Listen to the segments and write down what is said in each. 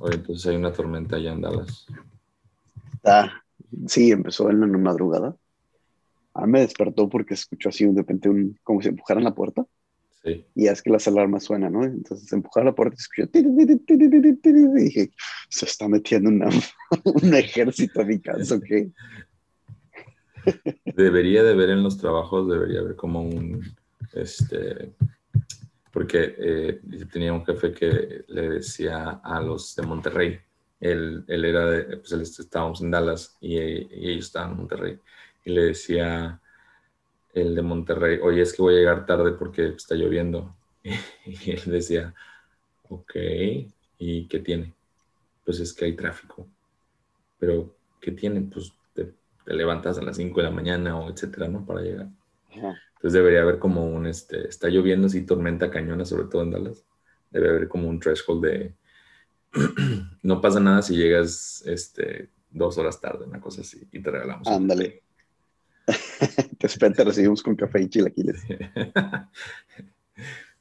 Oye, entonces hay una tormenta allá en Dallas. Está, sí, empezó en la madrugada. A mí me despertó porque escuchó así de repente un, como si empujaran la puerta. Sí. Y es que las alarmas suenan, ¿no? Entonces empujar la puerta y escuché. Y dije, se está metiendo una, un ejército a mi casa, ¿ok? Debería de ver en los trabajos, debería haber como un, este, porque eh, tenía un jefe que le decía a los de Monterrey, él, él era de, pues él, estábamos en Dallas y, y, ellos estaban en Monterrey, y le decía el de Monterrey, oye, es que voy a llegar tarde porque está lloviendo. Y él decía, ok, ¿y qué tiene? Pues es que hay tráfico. Pero, ¿qué tiene? Pues te, te levantas a las 5 de la mañana o etcétera, ¿no? Para llegar. Entonces debería haber como un, este, está lloviendo así tormenta cañona, sobre todo en Dallas. Debe haber como un threshold de, no pasa nada si llegas, este, dos horas tarde, una cosa así, y te regalamos. Ándale. te espera, te recibimos con café y chilaquiles.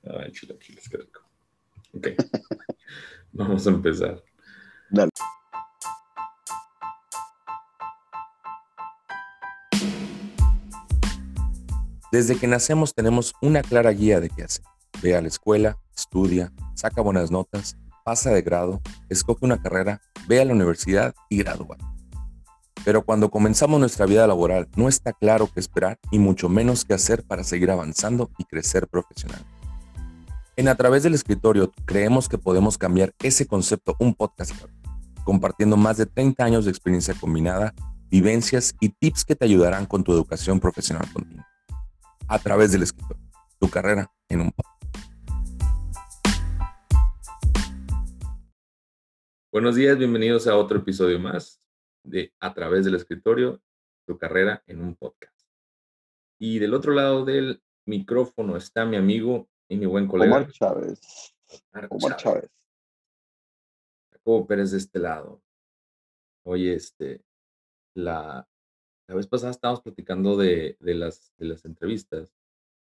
Ay, chilaquiles, qué rico. Ok. Vamos a empezar. Dale. Desde que nacemos tenemos una clara guía de qué hacer. Ve a la escuela, estudia, saca buenas notas, pasa de grado, escoge una carrera, ve a la universidad y gradúa. Pero cuando comenzamos nuestra vida laboral no está claro qué esperar y mucho menos qué hacer para seguir avanzando y crecer profesional. En A través del escritorio creemos que podemos cambiar ese concepto un podcast compartiendo más de 30 años de experiencia combinada, vivencias y tips que te ayudarán con tu educación profesional continua a través del escritorio. Tu carrera en un podcast. Buenos días, bienvenidos a otro episodio más de A través del escritorio, tu carrera en un podcast. Y del otro lado del micrófono está mi amigo y mi buen colega. Omar Chávez. Omar Chávez. Jacobo Pérez de este lado. Oye, este, la, la vez pasada estábamos platicando de, de, las, de las entrevistas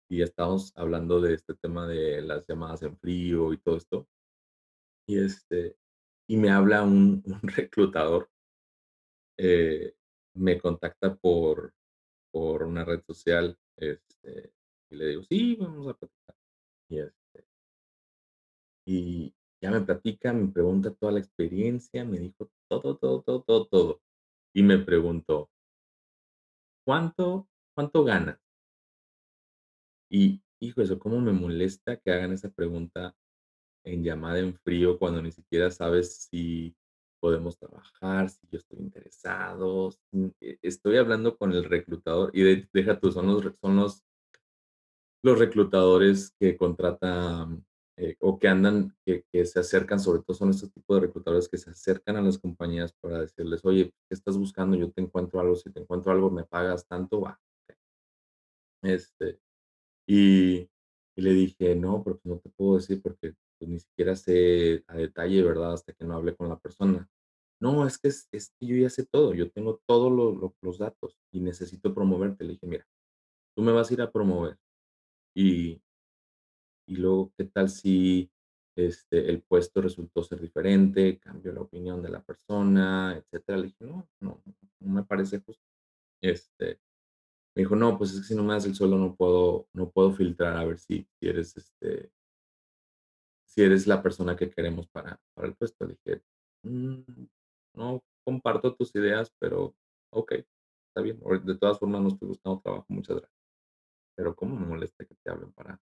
y estábamos hablando de este tema de las llamadas en frío y todo esto. Y, este, y me habla un, un reclutador, eh, me contacta por, por una red social este, y le digo, sí, vamos a platicar. Y, este, y ya me platica, me pregunta toda la experiencia, me dijo todo, todo, todo, todo, todo. Y me preguntó, ¿cuánto, cuánto gana? Y, hijo, eso cómo me molesta que hagan esa pregunta en llamada en frío cuando ni siquiera sabes si podemos trabajar, si yo estoy interesado. E, estoy hablando con el reclutador y de, deja tú, son los, son los, los reclutadores que contratan eh, o que andan, que, se acercan, sobre todo son estos tipos de reclutadores que se acercan a las compañías para decirles, oye, ¿qué estás buscando? Yo te encuentro algo, si te encuentro algo, me pagas tanto, va. Este, y, le dije, no, pero no te puedo decir porque pues, ni siquiera sé a detalle, ¿verdad? Hasta que no hablé con la persona. No, es que, es, es que yo ya sé todo, yo tengo todos lo, lo, los datos y necesito promoverte. Le dije, mira, tú me vas a ir a promover y, y luego, ¿qué tal si este, el puesto resultó ser diferente, cambió la opinión de la persona, etcétera? Le dije, no, no, no me parece justo. Este, me dijo, no, pues es que si no me das el suelo no puedo, no puedo filtrar a ver si, si eres este, si eres la persona que queremos para, para el puesto. Le dije, mmm, no comparto tus ideas, pero ok, está bien. De todas formas, no estoy buscando trabajo, muchas gracias. Pero cómo me molesta que te hablen para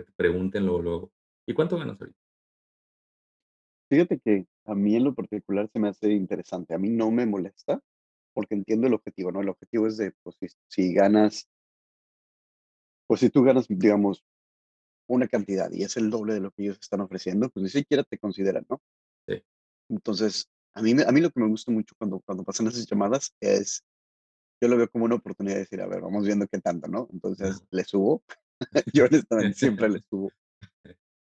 que te pregunten luego, luego, ¿y cuánto ganas ahorita? Fíjate que a mí en lo particular se me hace interesante. A mí no me molesta porque entiendo el objetivo, ¿no? El objetivo es de, pues, si, si ganas, pues si tú ganas, digamos, una cantidad y es el doble de lo que ellos están ofreciendo, pues ni siquiera te consideran, ¿no? Sí. Entonces, a mí, a mí lo que me gusta mucho cuando, cuando pasan esas llamadas es, yo lo veo como una oportunidad de decir, a ver, vamos viendo qué tanto, ¿no? Entonces, le subo. yo honestamente siempre le subo.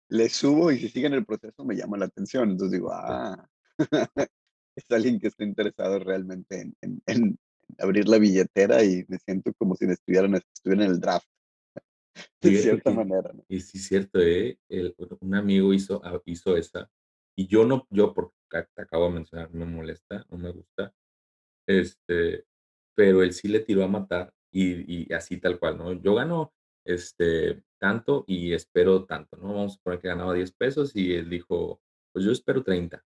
Le subo y si siguen el proceso me llama la atención. Entonces digo, ah, es alguien que está interesado realmente en, en, en, abrir la billetera y me siento como si estuvieran, estuvieran en el draft. De cierta y, manera. ¿no? Y sí, cierto, ¿eh? El, un amigo hizo, ah, hizo esa y yo no, yo porque te acabo de mencionar, me molesta, no me gusta, este, pero él sí le tiró a matar y, y así tal cual, ¿no? Yo gano este, tanto y espero tanto, ¿no? Vamos a poner que ganaba 10 pesos y él dijo, pues yo espero 30.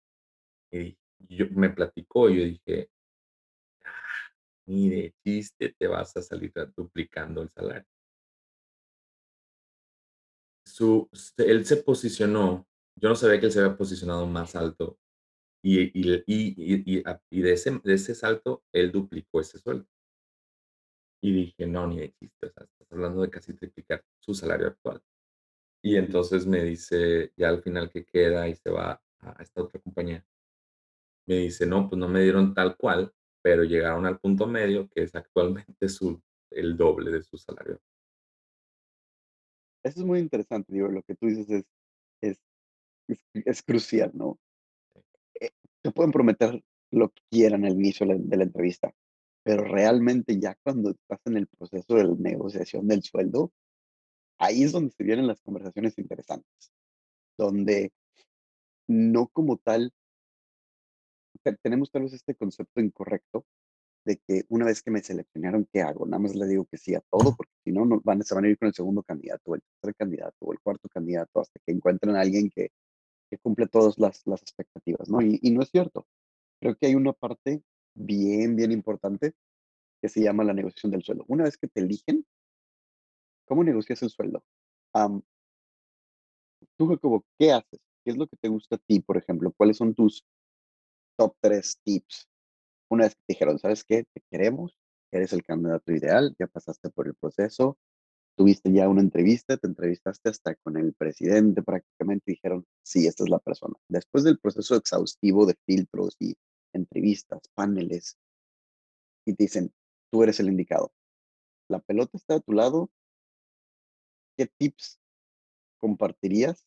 Y yo, me platicó y yo dije, ah, ni de chiste te vas a salir duplicando el salario. Su, él se posicionó, yo no sabía que él se había posicionado más alto y, y, y, y, de, ese, de ese salto él duplicó ese sueldo. Y dije, no, ni de chiste, estás hablando de casi triplicar su salario actual. Y entonces me dice, ya al final que queda y se va a esta otra compañía, me dice, no, pues no me dieron tal cual, pero llegaron al punto medio que es actualmente su, el doble de su salario. Eso es muy interesante, digo, lo que tú dices es, es, es, crucial, ¿no? Eh, te pueden prometer lo que quieran al inicio de la entrevista, pero realmente ya cuando estás en el proceso de negociación del sueldo, ahí es donde se vienen las conversaciones interesantes, donde no como tal, tenemos tal vez este concepto incorrecto de que una vez que me seleccionaron, ¿qué hago? Nada más le digo que sí a todo, porque si no, no van, se van a ir con el segundo candidato, el tercer candidato, o el cuarto candidato, hasta que encuentren a alguien que, que cumple todas las, las expectativas, ¿no? Y, y no es cierto. Creo que hay una parte bien, bien importante que se llama la negociación del sueldo. Una vez que te eligen, ¿cómo negocias el sueldo? tú, Jacobo, ¿qué haces? ¿Qué es lo que te gusta a ti, por ejemplo? ¿Cuáles son tus top tres tips? Una vez que te dijeron, ¿sabes qué? Te queremos, eres el candidato ideal, ya pasaste por el proceso, tuviste ya una entrevista, te entrevistaste hasta con el presidente prácticamente dijeron, sí, esta es la persona. Después del proceso exhaustivo de filtros y entrevistas, paneles, y te dicen, tú eres el indicado. La pelota está a tu lado. ¿Qué tips compartirías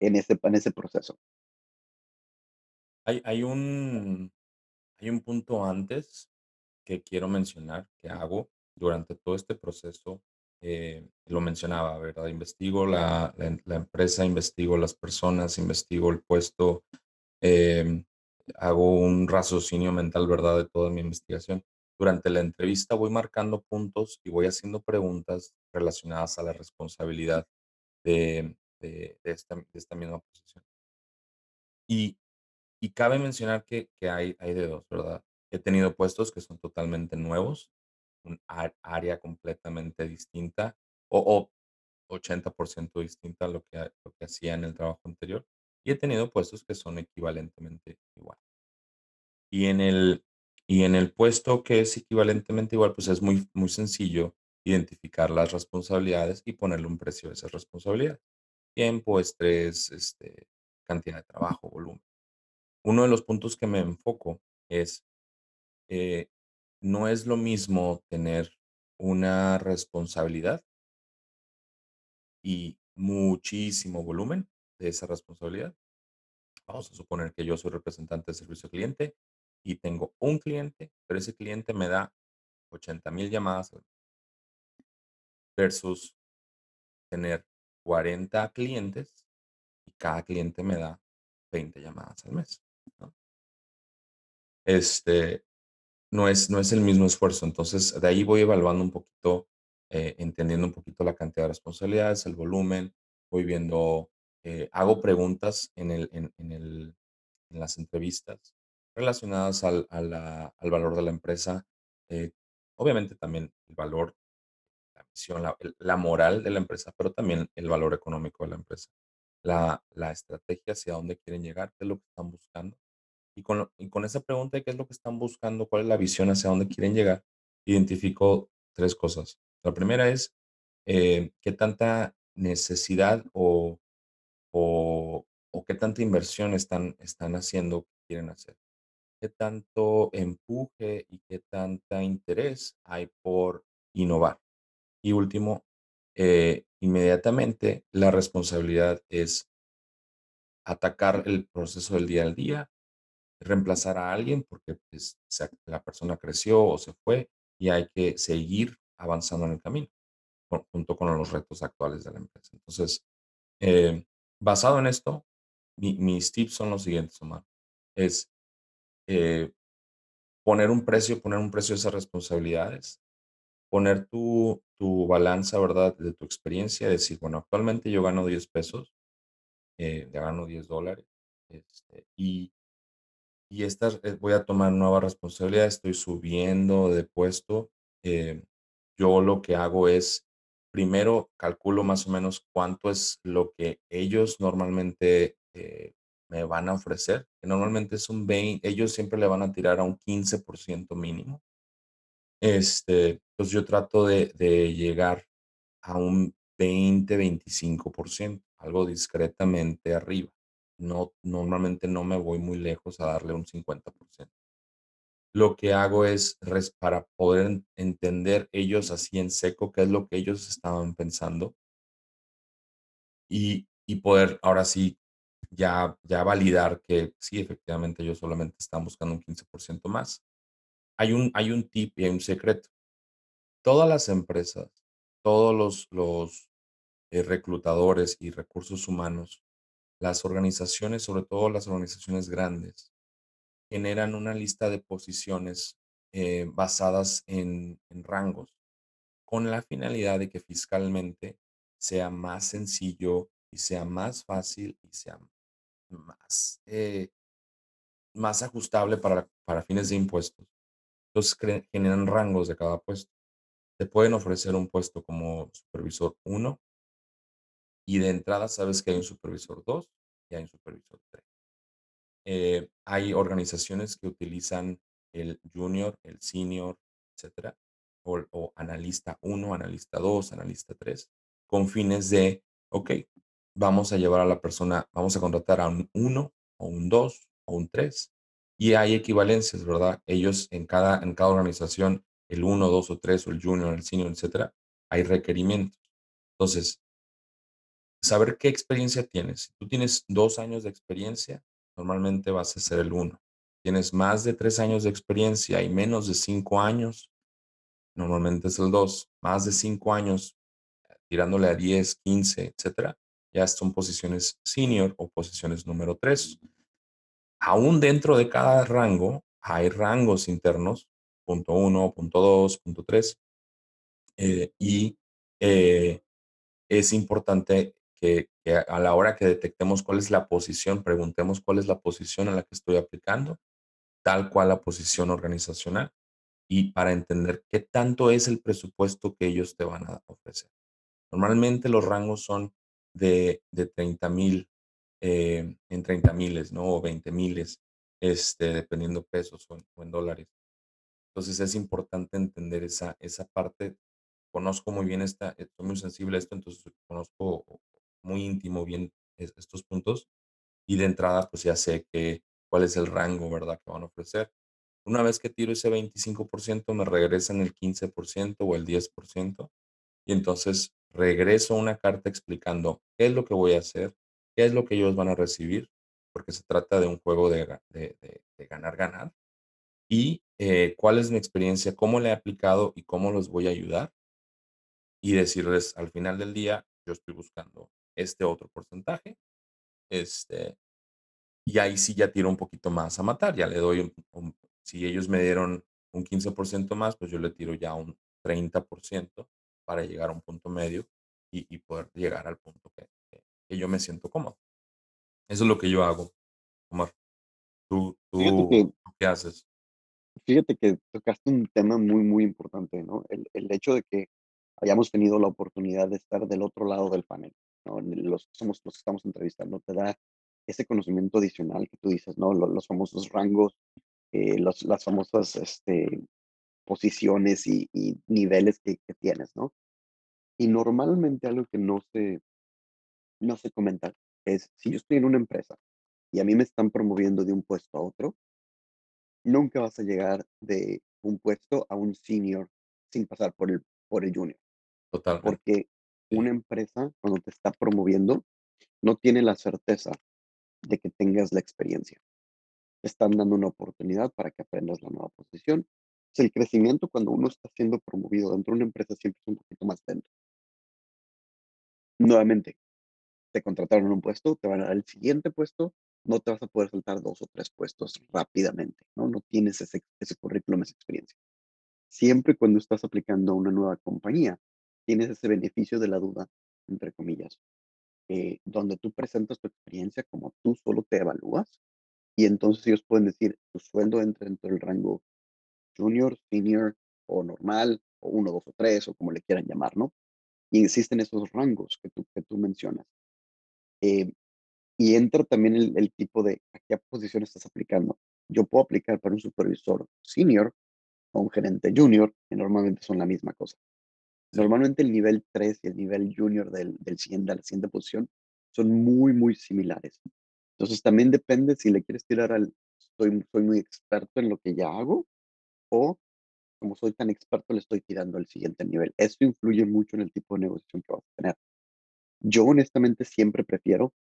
en ese, en ese proceso? Hay, hay, un, hay un punto antes que quiero mencionar que hago durante todo este proceso. Eh, lo mencionaba, ¿verdad? Investigo la, la, empresa, investigo las personas, investigo el puesto, em, hago un raciocinio mental, ¿verdad? De toda mi investigación. Durante la entrevista voy marcando puntos y voy haciendo preguntas relacionadas a la responsabilidad de, de, esta, de esta, misma posición. Y, y cabe mencionar que, que, hay, hay de dos, ¿verdad? He tenido puestos que son totalmente nuevos, un área completamente distinta o, o 80% distinta a lo que, lo que hacía en el trabajo anterior. Y he tenido puestos que son equivalentemente. Y en el, y en el puesto que es equivalentemente igual, pues es muy, muy sencillo identificar las responsabilidades y ponerle un precio a esa responsabilidad. Tiempo, estrés, este, cantidad de trabajo, volumen. Uno de los puntos que me enfoco es, eh, no es lo mismo tener una responsabilidad y muchísimo volumen de esa responsabilidad. Vamos a suponer que yo soy representante de servicio cliente y tengo un cliente, pero ese cliente me da 80 mil llamadas versus tener 40 clientes y cada cliente me da 20 llamadas al mes. ¿no? Este no es, no es el mismo esfuerzo. Entonces, de ahí voy evaluando un poquito, eh, entendiendo un poquito la cantidad de responsabilidades, el volumen, voy viendo, eh, hago preguntas en, el, en, el, en las entrevistas relacionadas al, al valor de la empresa. Eh, obviamente también el valor, la misión, la, la, moral de la empresa, pero también el valor económico de la empresa. La, la estrategia hacia dónde quieren llegar, qué es lo que están buscando. Y con, y con esa pregunta de qué es lo que están buscando, cuál es la visión hacia dónde quieren llegar, identifico tres cosas. La primera es eh, qué tanta necesidad o, o, o, qué tanta inversión están, están haciendo, quieren hacer qué tanto empuje y qué tanta interés hay por innovar. Y último, eh, inmediatamente la responsabilidad es atacar el proceso del día al día, reemplazar a alguien porque pues, la persona creció o se fue y hay que seguir avanzando en el camino junto con los retos actuales de la empresa. Entonces, eh, basado en esto, mis tips son los siguientes, Omar. Es eh, poner un precio, poner un precio a esas responsabilidades, poner tu, tu balanza, ¿verdad? De tu experiencia, decir, bueno, actualmente yo gano 10 pesos, eh, ya gano 10 dólares, este, y, y estas, eh, voy a tomar nueva responsabilidad, estoy subiendo de puesto. Eh, yo lo que hago es, primero calculo más o menos cuánto es lo que ellos normalmente me van a ofrecer, que normalmente es un 20, ellos siempre le van a tirar a un 15% mínimo. Este, pues yo trato de, de llegar a un 20-25%, algo discretamente arriba. No, normalmente no me voy muy lejos a darle un 50%. Lo que hago es para poder entender ellos así en seco qué es lo que ellos estaban pensando y, y poder ahora sí ya, ya validar que sí, efectivamente ellos solamente están buscando un 15% más. Hay un, hay un tip y hay un secreto. Todas las empresas, todos los, los eh, reclutadores y recursos humanos, las organizaciones, sobre todo las organizaciones grandes, generan una lista de posiciones eh, basadas en, en rangos, con la finalidad de que fiscalmente sea más sencillo y sea más fácil y sea más, eh, más ajustable para, para fines de impuestos. Entonces generan rangos de cada puesto. Te pueden ofrecer un puesto como supervisor 1 y de entrada sabes que hay un supervisor 2 y hay un supervisor 3. Eh, hay organizaciones que utilizan el junior, el senior, etcétera, o, o analista 1, analista 2, analista 3, con fines de, ok, vamos a llevar a la persona, vamos a contratar a un 1 o un 2 o un 3. Y hay equivalencias, ¿verdad? Ellos en cada, en cada organización, el 1, 2 o 3 o el junior, el senior, etcétera, hay requerimientos. Entonces, saber qué experiencia tienes. Si tú tienes dos años de experiencia, normalmente vas a ser el 1. Tienes más de tres años de experiencia y menos de cinco años, normalmente es el 2. Más de cinco años, tirándole a 10, 15, etcétera, ya son posiciones senior o posiciones número 3. Aún dentro de cada rango hay rangos internos, punto 1, punto 2, punto 3. Eh, y eh, es importante que, que, a la hora que detectemos cuál es la posición, preguntemos cuál es la posición a la que estoy aplicando, tal cual la posición organizacional, y para entender qué tanto es el presupuesto que ellos te van a ofrecer. Normalmente los rangos son de, de 30 mil, eh, en 30 miles, ¿no? O 20 miles, este, dependiendo pesos o en, dólares. Entonces es importante entender esa, esa parte. Conozco muy bien esta, estoy muy sensible a esto, entonces conozco muy íntimo bien estos puntos y de entrada pues ya sé que cuál es el rango, ¿verdad? Que van a ofrecer. Una vez que tiro ese 25%, me regresan el 15% o el 10%. Y entonces regreso una carta explicando qué es lo que voy a hacer, qué es lo que ellos van a recibir, porque se trata de un juego de, ganar-ganar, y eh, cuál es mi experiencia, cómo le he aplicado y cómo los voy a ayudar. Y decirles al final del día, yo estoy buscando este otro porcentaje, este, y ahí sí ya tiro un poquito más a matar, ya le doy, si ellos me dieron un 15% más, pues yo le tiro ya un 30% para llegar a un punto medio y, poder llegar al punto que, que, yo me siento cómodo. Eso es lo que yo hago, Omar. ¿Tú, tú, qué haces? Fíjate que tocaste un tema muy, muy importante, ¿no? El, el, hecho de que hayamos tenido la oportunidad de estar del otro lado del panel, ¿no? Los, somos los que estamos entrevistando, te da ese conocimiento adicional que tú dices, ¿no? Los, los famosos rangos, eh, los, las famosas este, posiciones y, niveles que, tienes, ¿no? Y normalmente algo que no se, no se comenta es, si yo estoy en una empresa y a mí me están promoviendo de un puesto a otro, nunca vas a llegar de un puesto a un senior sin pasar por el, por el junior. Totalmente. Porque una empresa, cuando te está promoviendo, no tiene la certeza de que tengas la experiencia. Te están dando una oportunidad para que aprendas la nueva posición el crecimiento cuando uno está siendo promovido dentro de una empresa siempre es un poquito más lento. Nuevamente, te contrataron un puesto, te van a dar el siguiente puesto, no te vas a poder saltar dos o tres puestos rápidamente, ¿no? No tienes ese, ese currículum, esa experiencia. Siempre cuando estás aplicando a una nueva compañía, tienes ese beneficio de la duda, entre comillas, eh, donde tú presentas tu experiencia como tú solo te evalúas y entonces ellos pueden decir, tu sueldo entra dentro del rango junior, senior o normal, o uno, dos o tres, o como le quieran llamar, ¿no? Y existen esos rangos que tú, que tú mencionas. Eh, y entra también el, el, tipo de a qué posición estás aplicando. Yo puedo aplicar para un supervisor senior o un gerente junior, que normalmente son la misma cosa. Normalmente el nivel 3 y el nivel junior del, del siguiente, la siguiente posición son muy, muy similares. Entonces también depende si le quieres tirar al, soy, soy muy experto en lo que ya hago, o como soy tan experto le estoy tirando al siguiente nivel. Eso influye mucho en el tipo de negociación que vas a tener. Yo honestamente siempre prefiero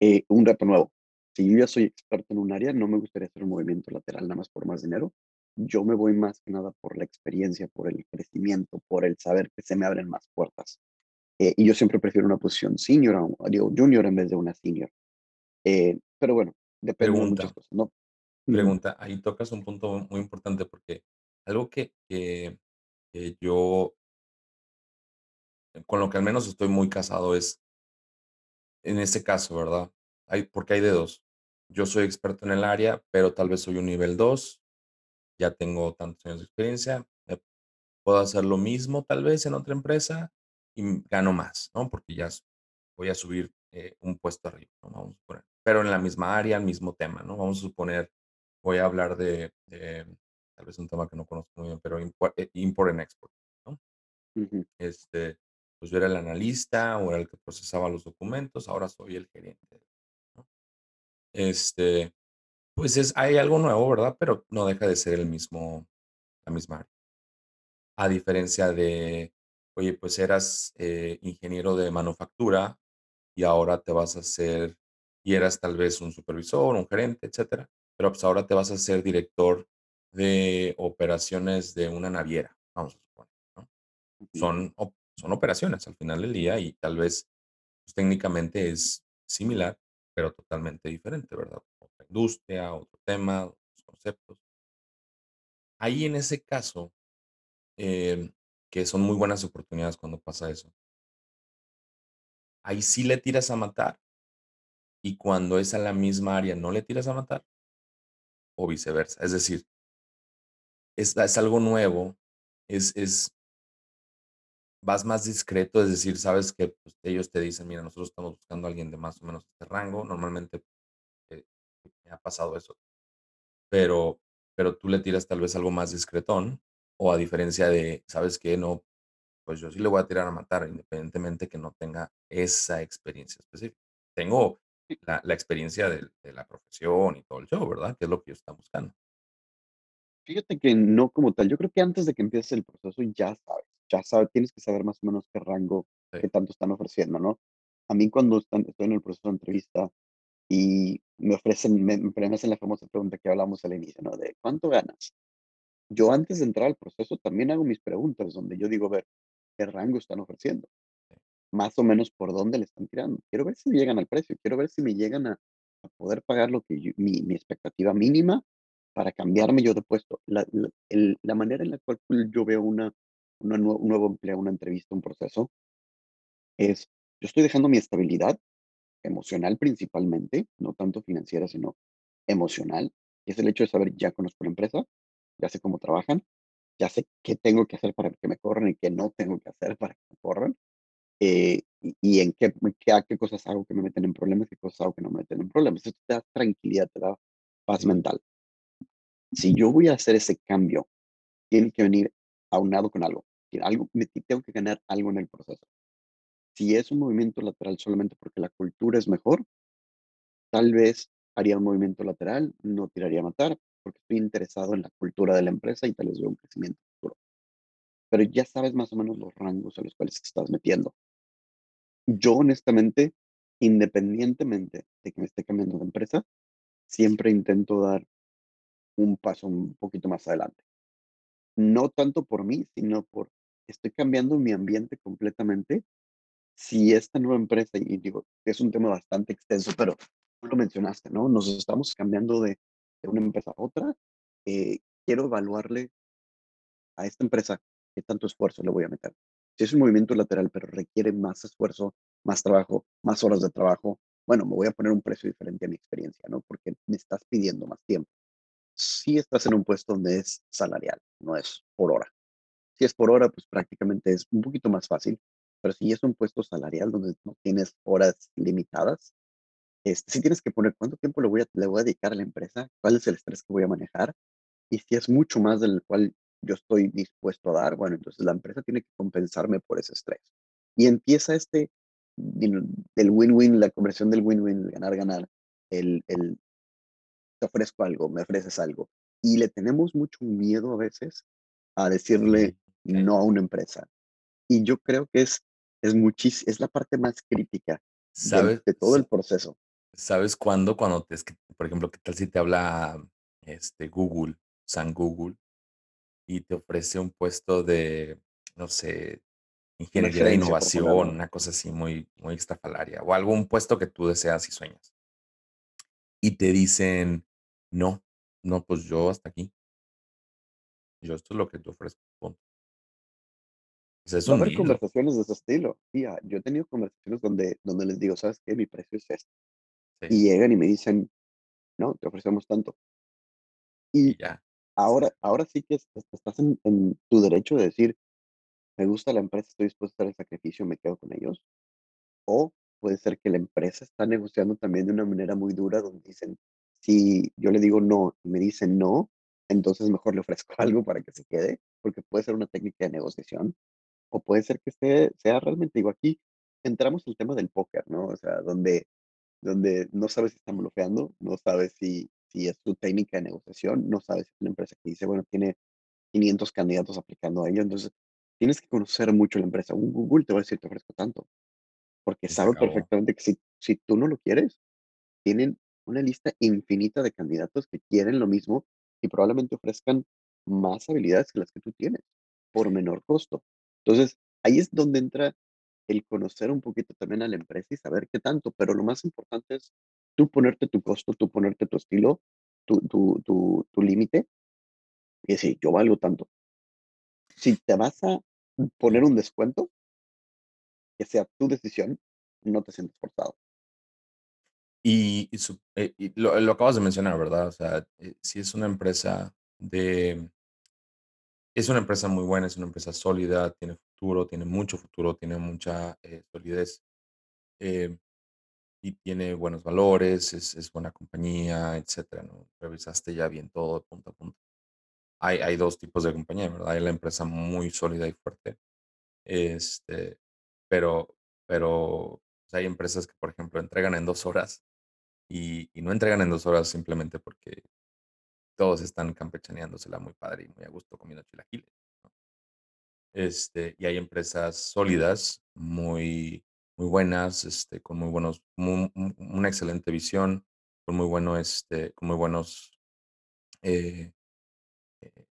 eh, un reto nuevo. Si yo ya soy experto en un área, no me gustaría hacer un movimiento lateral nada más por más dinero. Yo me voy más que nada por la experiencia, por el crecimiento, por el saber que se me abren más puertas. Eh, y yo siempre prefiero una posición senior, digo, junior en vez de una senior. Eh, pero bueno, depende Pregunta. de muchas cosas, ¿no? Pregunta, ahí tocas un punto muy importante porque algo que, yo, con lo que al menos estoy muy casado es, en este caso, ¿verdad? Hay, porque hay de dos. Yo soy experto en el área, pero tal vez soy un nivel 2, ya tengo tantos años de experiencia, eh, puedo hacer lo mismo tal vez en otra empresa y gano más, ¿no? Porque ya voy a subir eh, un puesto arriba, ¿no? Vamos a suponer. Pero en la misma área, el mismo tema, ¿no? Vamos a suponer, voy a hablar de, de tal vez un tema que no conozco muy bien, pero import, eh, import and export, ¿no? Este, pues yo era el analista o era el que procesaba los documentos, ahora soy el gerente, ¿no? Este, pues es, hay algo nuevo, ¿verdad? Pero no deja de ser el mismo, la misma área. A diferencia de, oye, pues eras eh, ingeniero de manufactura y ahora te vas a hacer, y eras tal vez un supervisor, un gerente, etcétera, pero pues ahora te vas a ser director de operaciones de una naviera, vamos a suponer. Son, son operaciones al final del día y tal vez pues, técnicamente es similar, pero totalmente diferente, ¿verdad? Otra industria, otro tema, otros conceptos. Ahí en ese caso, eh, que son muy buenas oportunidades cuando pasa eso, ahí sí le tiras a matar y cuando es a la misma área no le tiras a matar o viceversa. Es decir, es, es algo nuevo, es, es, vas más discreto, es decir, sabes que pues, ellos te dicen, mira, nosotros estamos buscando a alguien de más o menos este rango, normalmente eh, me ha pasado eso, pero, pero tú le tiras tal vez algo más discretón o a diferencia de, sabes que no, pues yo sí le voy a tirar a matar, independientemente que no tenga esa experiencia específica. Tengo la, la experiencia de, de la profesión y todo el show, ¿verdad? Que es lo que ellos están buscando. Fíjate que no como tal. Yo creo que antes de que empieces el proceso ya sabes, ya sabes, tienes que saber más o menos qué rango, Sí, qué tanto están ofreciendo, ¿no? A mí cuando están- estoy en el proceso de entrevista y me ofrecen, me, me hacen la famosa pregunta que hablamos al inicio, ¿no? De ¿cuánto ganas? Yo antes de entrar al proceso también hago mis preguntas donde yo digo, a ver, ¿qué rango están ofreciendo? Más o menos por dónde le están tirando. Quiero ver si me llegan al precio, quiero ver si me llegan a, a poder pagar lo que yo- mi, mi expectativa mínima para cambiarme yo de puesto. La, la, el- la manera en la cual yo veo una, una nue- un nuevo empleo, una entrevista, un proceso, es, yo estoy dejando mi estabilidad emocional principalmente, no tanto financiera, sino emocional, que es el hecho de saber, ya conozco la empresa, ya sé cómo trabajan, ya sé qué tengo que hacer para que me corran y qué no tengo que hacer para que me corran, eh, y, en qué, qué, qué cosas hago que me meten en problemas, qué cosas hago que no me meten en problemas. Esto te da tranquilidad, te da paz mental. Si yo voy a hacer ese cambio, tiene que venir aunado con algo. Algo me tengo que ganar algo en el proceso. Si es un movimiento lateral solamente porque la cultura es mejor, tal vez haría un movimiento lateral, no tiraría a matar, porque estoy interesado en la cultura de la empresa y tal vez veo un crecimiento futuro. Pero ya sabes más o menos los rangos a los cuales te estás metiendo. Yo honestamente, independientemente de que me esté cambiando de empresa, siempre intento dar un paso un poquito más adelante. No tanto por mí, sino por estoy cambiando mi ambiente completamente si esta nueva empresa, y digo, es un tema bastante extenso, pero tú lo mencionaste, ¿no? Nos estamos cambiando de, de una empresa a otra. eh, quiero evaluarle a esta empresa qué tanto esfuerzo le voy a meter. Si es un movimiento lateral, pero requiere más esfuerzo, más trabajo, más horas de trabajo, bueno, me voy a poner un precio diferente a mi experiencia, ¿no? Porque me estás pidiendo más tiempo. Si estás en un puesto donde es salarial, no es por hora. Si es por hora, pues prácticamente es un poquito más fácil, pero si es un puesto salarial donde no tienes horas limitadas, este, sí tienes que poner cuánto tiempo le voy a, le voy a dedicar a la empresa, cuál es el estrés que voy a manejar, y si es mucho más del cual yo estoy dispuesto a dar, bueno, entonces la empresa tiene que compensarme por ese estrés. Y empieza este, el win-win, la conversión del win-win, ganar-ganar, el, el te ofrezco algo, me ofreces algo. Y le tenemos mucho miedo a veces a decirle no a una empresa. Y yo creo que es, es, muchis, es la parte más crítica ¿Sabes? de todo el proceso. ¿Sabes cuándo? Cuando te, es que, por ejemplo, ¿qué tal si te habla este Google, San Google, y te ofrece un puesto de, no sé, ingeniería de innovación, una cosa así muy, muy extrafalaria, o algún puesto que tú deseas y sueñas. Y te dicen, no, no, pues yo hasta aquí. Yo esto es lo que te ofrezco. punto". Sea, es Va a un haber conversaciones de ese estilo. Tía, yo he tenido conversaciones donde, donde les digo, ¿sabes qué? Mi precio es este. Sí, Y llegan y me dicen, no, te ofrecemos tanto. y Y ya. Ahora, ahora sí que es- estás en, en tu derecho de decir, me gusta la empresa, estoy dispuesto a hacer el sacrificio, me quedo con ellos. O puede ser que la empresa está negociando también de una manera muy dura donde dicen, si yo le digo no y me dicen no, entonces mejor le ofrezco algo para que se quede, porque puede ser una técnica de negociación, o puede ser que esté, sea realmente, digo, aquí entramos al tema del póker, ¿no? O sea, donde, donde no sabes si están bloqueando, no sabes si, si es tu técnica de negociación, no sabes si es una empresa que dice, bueno, tiene 500 candidatos aplicando a ello, entonces tienes que conocer mucho la empresa. Un Google te va a decir, te ofrezco tanto porque sabe acabó. perfectamente que si, si tú no lo quieres, tienen una lista infinita de candidatos que quieren lo mismo y probablemente ofrezcan más habilidades que las que tú tienes por menor costo. Entonces, ahí es donde entra el conocer un poquito también a la empresa y saber qué tanto, pero lo más importante es tú ponerte tu costo, tú ponerte tu estilo, tu, tu, tu, tu límite y decir, yo valgo tanto. Si te vas a poner un descuento, que sea tu decisión, no te sientes forzado. Y, y su- eh, y lo, lo acabas de mencionar, ¿verdad? O sea, eh, si es una empresa de, es una empresa muy buena, es una empresa sólida, tiene futuro, tiene mucho futuro, tiene mucha eh, solidez eh, y tiene buenos valores, es, es buena compañía, etcétera. Revisaste ya bien todo punto a punto. Hay, hay dos tipos de compañía, ¿verdad? Hay la empresa muy sólida y fuerte, este, pero, pero pues, hay empresas que, por ejemplo, entregan en dos horas y, no entregan en dos horas simplemente porque todos están campechaneándosela muy padre y muy a gusto comiendo chilaquiles. Este, y hay empresas sólidas, muy, muy buenas, este, con muy buenos, una excelente visión, con muy bueno, este, con muy buenos, eh, eh,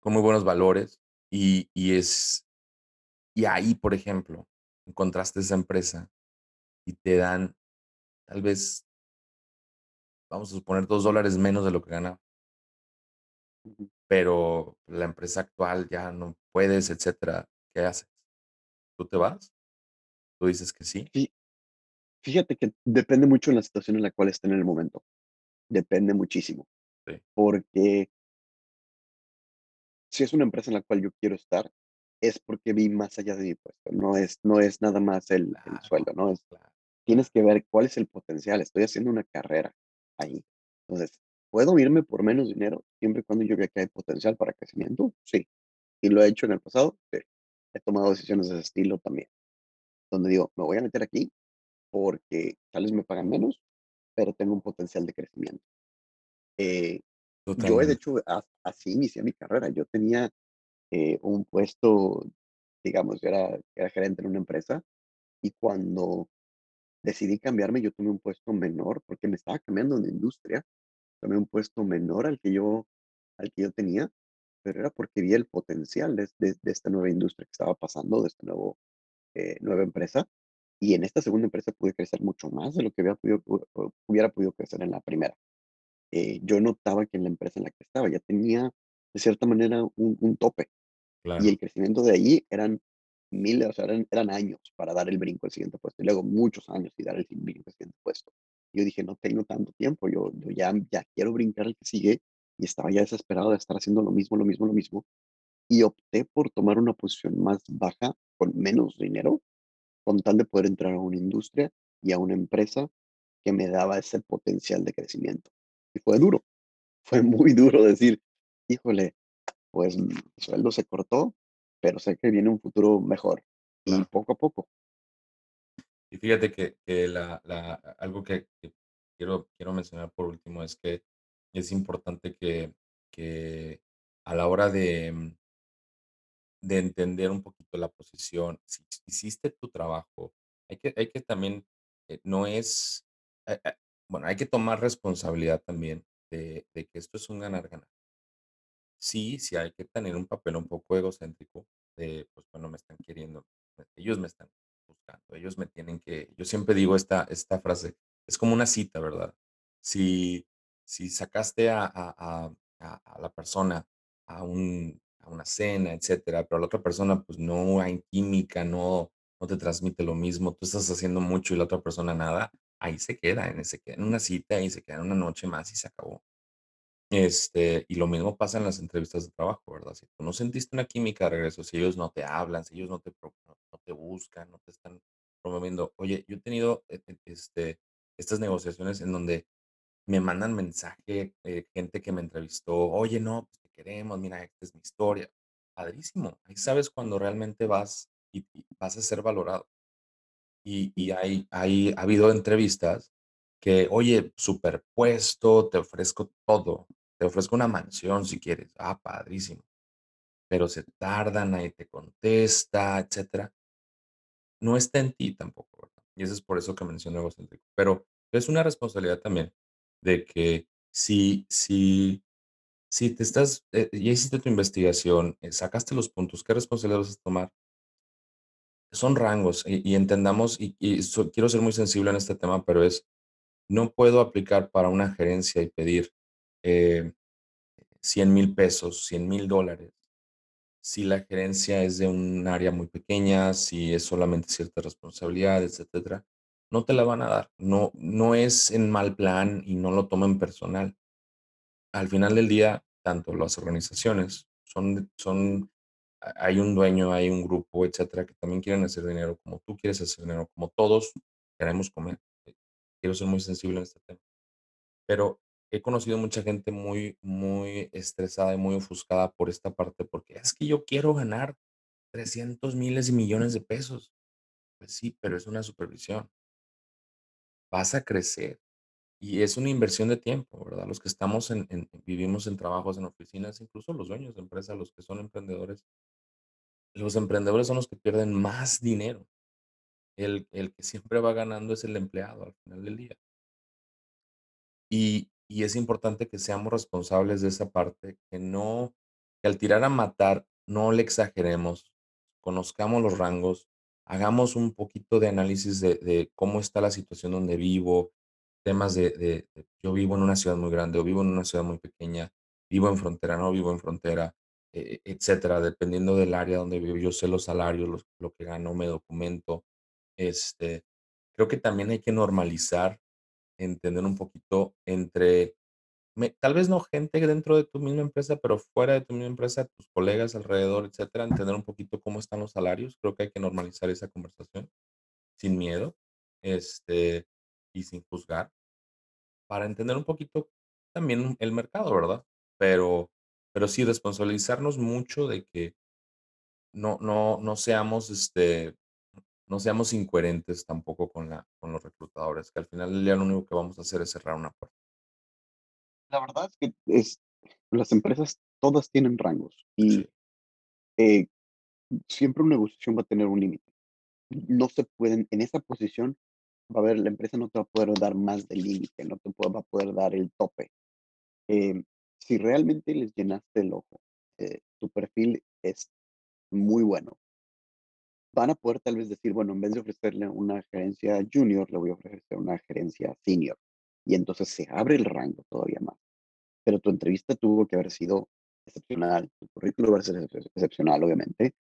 con muy buenos valores. Y, y es, y ahí, por ejemplo, encontraste esa empresa y te dan tal vez, vamos a suponer, dos dólares menos de lo que gana Ujú. pero la empresa actual ya no puedes, etcétera, ¿qué haces? ¿Tú te vas? ¿Tú dices que sí? Fí- Fíjate que depende mucho de la situación en la cual estén en el momento. Depende muchísimo. Sí, Porque si es una empresa en la cual yo quiero estar, es porque vi más allá de mi puesto. No es, no es nada más el, el claro, sueldo, ¿no? Es, claro, tienes que ver cuál es el potencial. Estoy haciendo una carrera ahí. Entonces, ¿puedo irme por menos dinero siempre y cuando yo vea que hay potencial para crecimiento? Sí. Y lo he hecho en el pasado. Sí. He tomado decisiones de ese estilo también. Donde digo, me voy a meter aquí porque tal vez me pagan menos, pero tengo un potencial de crecimiento. Eh, yo, de hecho, a- así inicié mi carrera. Yo tenía eh, un puesto, digamos, yo era, era gerente en una empresa y cuando decidí cambiarme, yo tomé un puesto menor porque me estaba cambiando de industria. Tomé un puesto menor al que yo, al que yo tenía, pero era porque vi el potencial de, de- de esta nueva industria que estaba pasando, de este nuevo eh, nueva empresa y en esta segunda empresa pude crecer mucho más de lo que había podido, hubiera podido crecer en la primera. Eh, yo notaba que en la empresa en la que estaba ya tenía, de cierta manera, un, un tope. Y el crecimiento de ahí eran miles, o sea, eran, eran, años para dar el brinco al siguiente puesto. Y luego muchos años y dar el brinco al siguiente puesto. Yo dije, no tengo tanto tiempo, yo, yo ya, ya quiero brincar el que sigue. Y estaba ya desesperado de estar haciendo lo mismo, lo mismo, lo mismo. Y opté por tomar una posición más baja, con menos dinero, con tal de poder entrar a una industria y a una empresa que me daba ese potencial de crecimiento. Y fue duro, fue muy duro decir, híjole, pues el sueldo se cortó, pero sé que viene un futuro mejor. Y poco a poco. Y fíjate que, la, la, algo que, quiero, quiero mencionar por último es que es importante que, que a la hora de, de entender un poquito la posición, si hiciste tu trabajo, hay que, hay que también, eh, no es, eh, eh, bueno, hay que tomar responsabilidad también de, de que esto es un ganar-ganar. Sí, sí hay que tener un papel un poco egocéntrico de, pues bueno, me están queriendo, ellos me están buscando, ellos me tienen que, yo siempre digo esta, esta frase, es como una cita, ¿verdad? Si, si sacaste a, a, a, a la persona a un, una cena, etcétera, pero la otra persona pues no hay química, no, no te transmite lo mismo, tú estás haciendo mucho y la otra persona nada, ahí se queda, en, ese, en una cita y se queda en una noche más y se acabó. Este, y lo mismo pasa en las entrevistas de trabajo, ¿verdad? Si tú no sentiste una química de regreso, si ellos no te hablan, si ellos no te, no, te buscan, no te están promoviendo. Oye, yo he tenido e, e, este, estas negociaciones en donde me mandan mensaje, eh, gente que me entrevistó, oye, no, pues queremos, mira, esta es mi historia. Padrísimo. Ahí sabes cuando realmente vas y, vas a ser valorado. Y, y hay, hay, ha habido entrevistas que, oye, superpuesto, te ofrezco todo, te ofrezco una mansión si quieres. Ah, padrísimo. Pero se tardan, ahí te contesta, etcétera. No está en ti tampoco, ¿verdad? Y eso es por eso que menciono egocéntrico. Pero es una responsabilidad también de que si, si si te estás, eh, ya hiciste tu investigación, eh, sacaste los puntos, ¿qué responsabilidad vas a tomar? Son rangos y, entendamos, y, quiero ser muy sensible en este tema, pero es, no puedo aplicar para una gerencia y pedir eh, 100 mil pesos, 100 mil dólares, si la gerencia es de un área muy pequeña, si es solamente ciertas responsabilidades, etcétera, no te la van a dar. No, no es en mal plan y no lo tomen personal al final del día, tanto las organizaciones son, son, hay un dueño, hay un grupo, etcétera, que también quieren hacer dinero, como tú quieres hacer dinero, como todos queremos comer. Eh, quiero ser muy sensible en este tema. Pero he conocido mucha gente muy, muy estresada y muy ofuscada por esta parte, porque es que yo quiero ganar 300 miles y millones de pesos. Pues sí, pero es una supervisión. Vas a crecer, y es una inversión de tiempo, ¿verdad? Los que estamos en, vivimos en trabajos, en oficinas, incluso los dueños de empresas, los que son emprendedores, los emprendedores son los que pierden más dinero. El, el que siempre va ganando es el empleado al final del día. Y, y es importante que seamos responsables de esa parte, que no, que al tirar a matar, no le exageremos, conozcamos los rangos, hagamos un poquito de análisis de, de cómo está la situación donde vivo, temas de, yo vivo en una ciudad muy grande o vivo en una ciudad muy pequeña, vivo en frontera, no vivo en frontera, eh, etcétera, dependiendo del área donde vivo, yo sé los salarios, lo que gano, me documento. Este, creo que también hay que normalizar, entender un poquito entre, tal vez no gente dentro de tu misma empresa, pero fuera de tu misma empresa, tus colegas alrededor, etcétera, entender un poquito cómo están los salarios. Creo que hay que normalizar esa conversación sin miedo. Este, y sin juzgar para entender un poquito también el mercado, ¿verdad? Pero, pero sí responsabilizarnos mucho de que no, no, no seamos, este, no seamos incoherentes tampoco con, la, con los reclutadores, que al final del día lo único que vamos a hacer es cerrar una puerta. La verdad es que es, las empresas todas tienen rangos y eh, siempre una negociación va a tener un límite. No se pueden, en esa posición, va a ver, la empresa no te va a poder dar más del límite, no te va a poder dar el tope. Em, si realmente les llenaste el ojo, eh, tu perfil es muy bueno, van a poder tal vez decir, bueno, en vez de ofrecerle una gerencia junior, le voy a ofrecer una gerencia senior. Y entonces se abre el rango todavía más. Pero tu entrevista tuvo que haber sido excepcional, tu currículo va a ser excepcional, obviamente.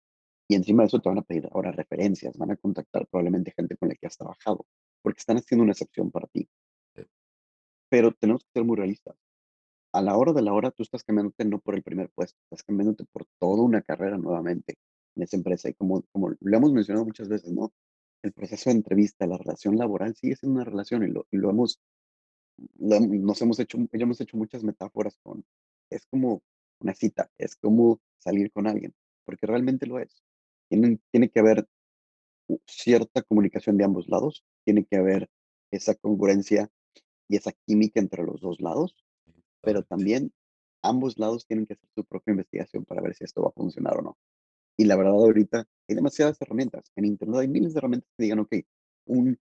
Y encima de eso te van a pedir ahora referencias, van a contactar probablemente gente con la que has trabajado, porque están haciendo una excepción para ti. Pero tenemos que ser muy realistas. A la hora de la hora, tú estás cambiándote no por el primer puesto, estás cambiándote por toda una carrera nuevamente en esa empresa. Y como, como lo hemos mencionado muchas veces, ¿no? El proceso de entrevista, la relación laboral sigue siendo una relación y lo, y lo hemos, nos hemos hecho, ya hemos hecho muchas metáforas con, es como una cita, es como salir con alguien, porque realmente lo es. Tienen, tiene que haber cierta comunicación de ambos lados, tiene que haber esa congruencia y esa química entre los dos lados, pero también ambos lados tienen que hacer su propia investigación para ver si esto va a funcionar o no. Y la verdad ahorita hay demasiadas herramientas. En Internet hay miles de herramientas que digan, ok, un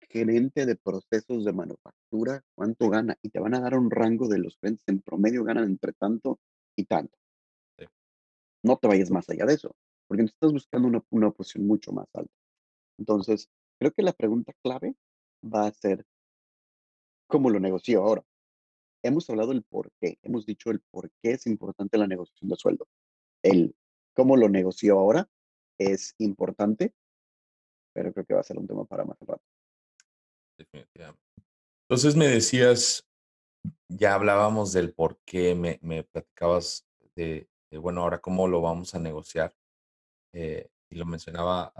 gerente de procesos de manufactura, ¿cuánto gana? Y te van a dar un rango de los gerentes en promedio ganan entre tanto y tanto. No te vayas más allá de eso, porque estás buscando una, una posición mucho más alta. Entonces, creo que la pregunta clave va a ser, ¿cómo lo negocio ahora? Hemos hablado del por qué, hemos dicho el por qué es importante la negociación de sueldo. El cómo lo negocio ahora es importante, pero creo que va a ser un tema para más rato. Definitivamente. Entonces me decías, ya hablábamos del por qué, me, me platicabas de, bueno, ahora cómo lo vamos a negociar. Eh, y lo mencionaba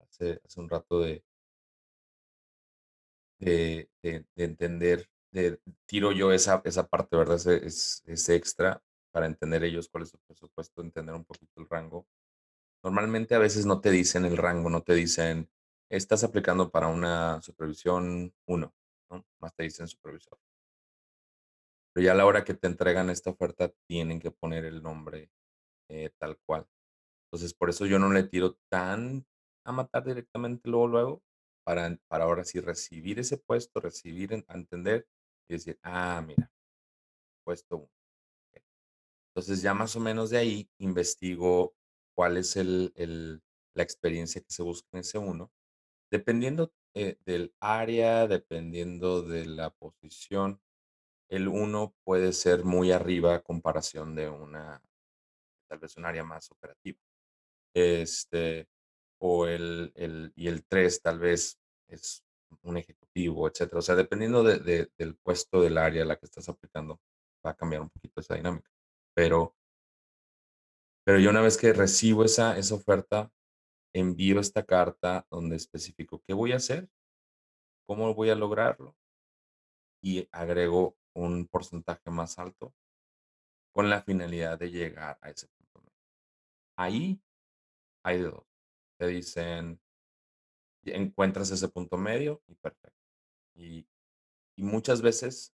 hace, hace un rato de, de, de, entender, de, tiro yo esa, esa parte, ¿verdad? Ese extra para entender ellos cuál es su presupuesto, entender un poquito el rango. Normalmente a veces no te dicen el rango, no te dicen, estás aplicando para una supervisión 1, ¿no? Más te dicen supervisor. Pero ya a la hora que te entregan esta oferta, tienen que poner el nombre eh, tal cual. Entonces, por eso yo no le tiro tan a matar directamente luego, luego, para, para ahora sí recibir ese puesto, recibir, entender y decir, ah, mira, puesto 1. Entonces ya más o menos de ahí investigo cuál es el, la experiencia que se busca en ese uno. Dependiendo eh, del área, dependiendo de la posición, el uno puede ser muy arriba a comparación de una, tal vez un área más operativa. Este, o el, el, y el 3 tal vez es un ejecutivo, etcétera. O sea, dependiendo de, del puesto del área a la que estás aplicando, va a cambiar un poquito esa dinámica. Pero, pero yo una vez que recibo esa, esa oferta, envío esta carta donde especifico qué voy a hacer, cómo voy a lograrlo y agrego un porcentaje más alto con la finalidad de llegar a ese punto Ahí hay de dos. Te dicen, encuentras ese punto medio y perfecto. Y, muchas veces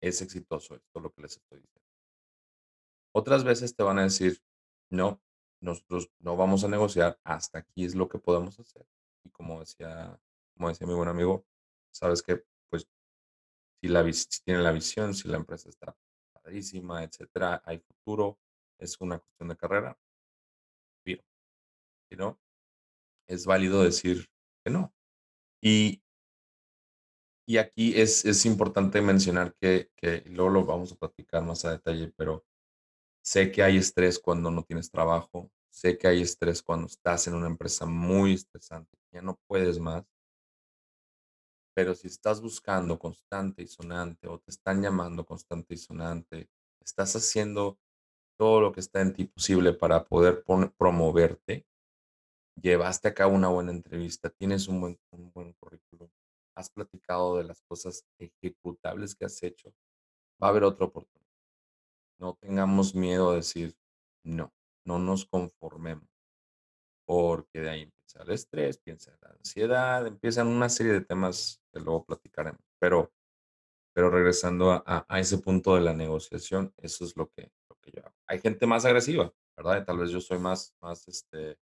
es exitoso esto lo que les estoy diciendo. Otras veces te van a decir, no, nosotros no vamos a negociar, hasta aquí es lo que podemos hacer. Y como decía, como decía mi buen amigo, sabes que, pues, si, la, si la visión, si la empresa está padrísima, etcétera, hay futuro, es una cuestión de carrera, no, es válido decir que no. Y, y aquí es, es importante mencionar que, que luego lo vamos a platicar más a detalle, pero Sé que hay estrés cuando no tienes trabajo, sé que hay estrés cuando estás en una empresa muy estresante, ya no puedes más. Pero si estás buscando constante y sonante o te están llamando constante y sonante, estás haciendo todo lo que está en ti posible para poder promoverte, llevaste a cabo una buena entrevista, tienes un buen, un buen currículum, has platicado de las cosas ejecutables que has hecho, va a haber otra oportunidad. No tengamos miedo a decir no, no nos conformemos, porque de ahí empieza el estrés, empieza la ansiedad, empiezan una serie de temas que luego platicaremos. Pero, pero regresando a, ese punto de la negociación, eso es lo que, lo que yo hago. Hay gente más agresiva, ¿verdad? tal vez yo soy más, más, este,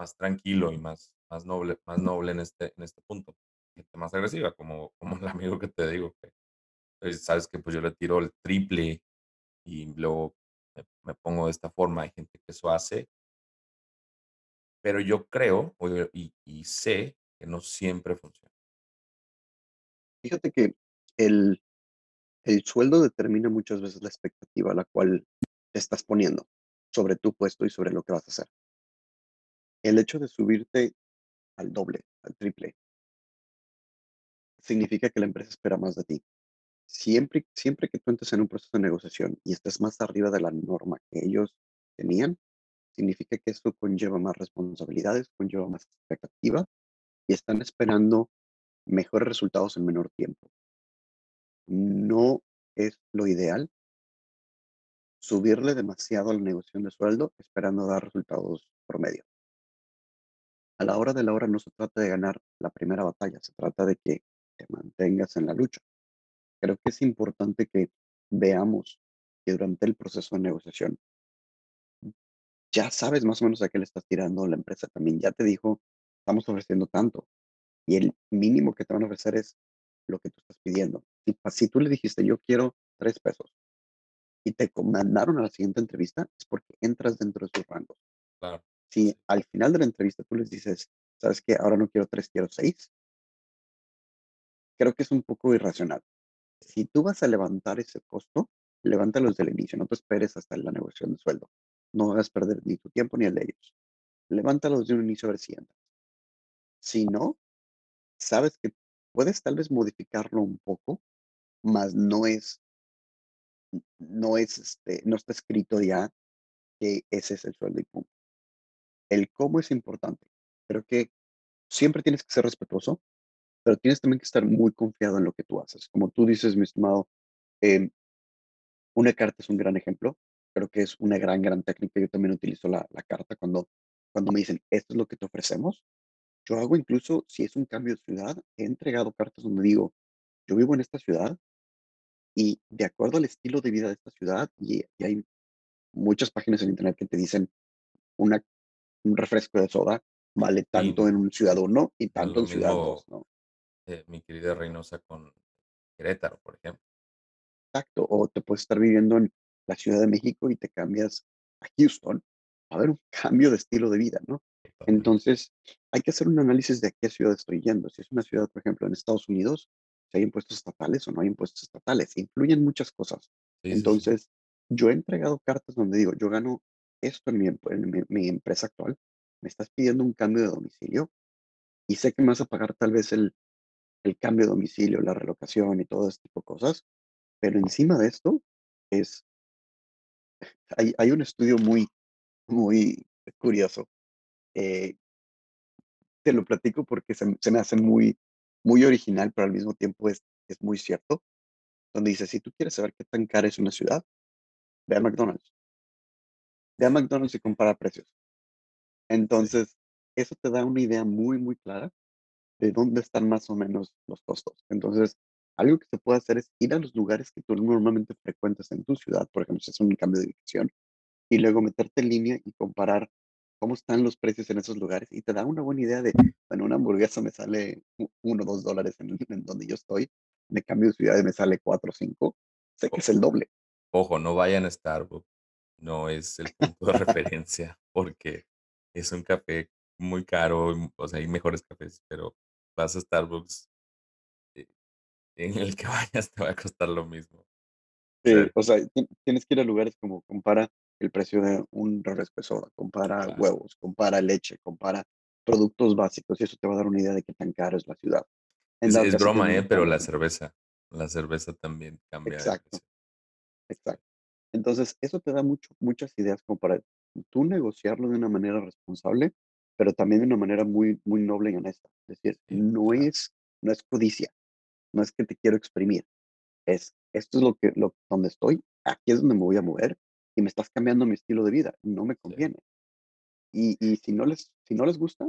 más tranquilo y más, más noble, más noble en este, en este punto. Gente más agresiva, como, como el amigo que te digo, que pues, sabes que pues yo le tiro el triple y luego me, pongo de esta forma. Hay gente que eso hace pero yo creo y y sé que no siempre funciona. Fíjate que el el sueldo determina muchas veces la expectativa a la cual te estás poniendo sobre tu puesto y sobre lo que vas a hacer. El hecho de subirte al doble, al triple, significa que la empresa espera más de ti. Siempre siempre que tú entres en un proceso de negociación y estés más arriba de la norma que ellos tenían, significa que eso conlleva más responsabilidades, conlleva más expectativa y están esperando mejores resultados en menor tiempo. No es lo ideal subirle demasiado a la de sueldo esperando dar resultados promedio. A la hora de la hora no se trata de ganar la primera batalla, se trata de que te mantengas en la lucha. Creo que es importante que veamos que durante el proceso de negociación ya sabes más o menos a qué le estás tirando, la empresa también ya te dijo, estamos ofreciendo tanto y el mínimo que te van a ofrecer es lo que tú estás pidiendo. Si, tú le dijiste, yo quiero tres pesos y te mandaron a la siguiente entrevista, es porque entras dentro de sus rangos. Claro. Si al final de la entrevista tú les dices, ¿sabes qué? Ahora no quiero tres, quiero seis, creo que es un poco irracional. Si tú vas a levantar ese costo, levántalo desde el inicio, no te esperes hasta la negociación de sueldo. No vas a perder ni tu tiempo ni el de ellos. Levántalo desde un inicio a si. Si no, sabes que puedes tal vez modificarlo un poco, mas no es, no es, este, no está escrito ya que ese es el sueldo y punto. El cómo es importante. Creo que siempre tienes que ser respetuoso, pero tienes también que estar muy confiado en lo que tú haces. Como tú dices, mi estimado, em, una carta es un gran ejemplo. Creo que es una gran, gran técnica. Yo también utilizo la, la carta cuando, cuando me dicen, esto es lo que te ofrecemos. Yo hago incluso, si es un cambio de ciudad, he entregado cartas donde digo, yo vivo en esta ciudad y de acuerdo al estilo de vida de esta ciudad, y, y hay muchas páginas en internet que te dicen una, un refresco de soda vale Sí, tanto en un ciudad. 1 y No tanto en ciudad mismo, 2, ¿no? eh, mi querida Reynosa con Querétaro, por ejemplo. Exacto, o te puedes estar viviendo en la Ciudad de México y te cambias a Houston, a haber un cambio de estilo de vida, ¿no? Entonces, hay que hacer un análisis de a qué ciudad estoy yendo. Si es una ciudad, por ejemplo, en Estados Unidos, si hay impuestos estatales o no hay impuestos estatales, influyen muchas cosas. Sí, sí, sí. Entonces, yo he entregado cartas donde digo, yo gano esto en mi, em- en mi- mi empresa actual, me estás pidiendo un cambio de domicilio y sé que me vas a pagar tal vez el, el cambio de domicilio, la relocación y todo este tipo de cosas, pero encima de esto es, hay, hay un estudio muy, muy curioso. eh, te lo platico porque se, se me hace muy, muy original, pero al mismo tiempo es, es muy cierto, donde dice, si tú quieres saber qué tan cara es una ciudad, ve a McDonald's. Ve a McDonald's y compara precios. Entonces, eso te da una idea muy, muy clara de dónde están más o menos los costos. Entonces, algo que se puede hacer es ir a los lugares que tú normalmente frecuentas en tu ciudad, por ejemplo, si es un cambio de dirección, y luego meterte en línea y comparar cómo están los precios en esos lugares y te da una buena idea de, bueno, una hamburguesa me sale uno o dos dólares en, en donde yo estoy, de cambio de ciudad me sale cuatro o cinco, sé que es el doble. ojo, no vayan a Starbucks. No es el punto de referencia porque es un café muy caro. O sea, hay mejores cafés, pero vas a Starbucks, eh, en el que vayas te va a costar lo mismo. O sea, Sí, o sea, ti- tienes que ir a lugares como compara el precio de un refresco soda, compara claro. huevos, compara leche, compara productos básicos y eso te va a dar una idea de qué tan caro es la ciudad. En Es, es broma, ¿eh? Pero la cerveza, la cerveza también cambia Exacto, exacto. Entonces, eso te da mucho, muchas ideas como para tú negociarlo de una manera responsable, pero también de una manera muy, muy noble y honesta. Es decir, Sí, no es, no es codicia, no es que te quiero exprimir, es esto es lo que, lo, donde estoy, aquí es donde me voy a mover y me estás cambiando mi estilo de vida, no me conviene. Y, y si no les, si no les gusta,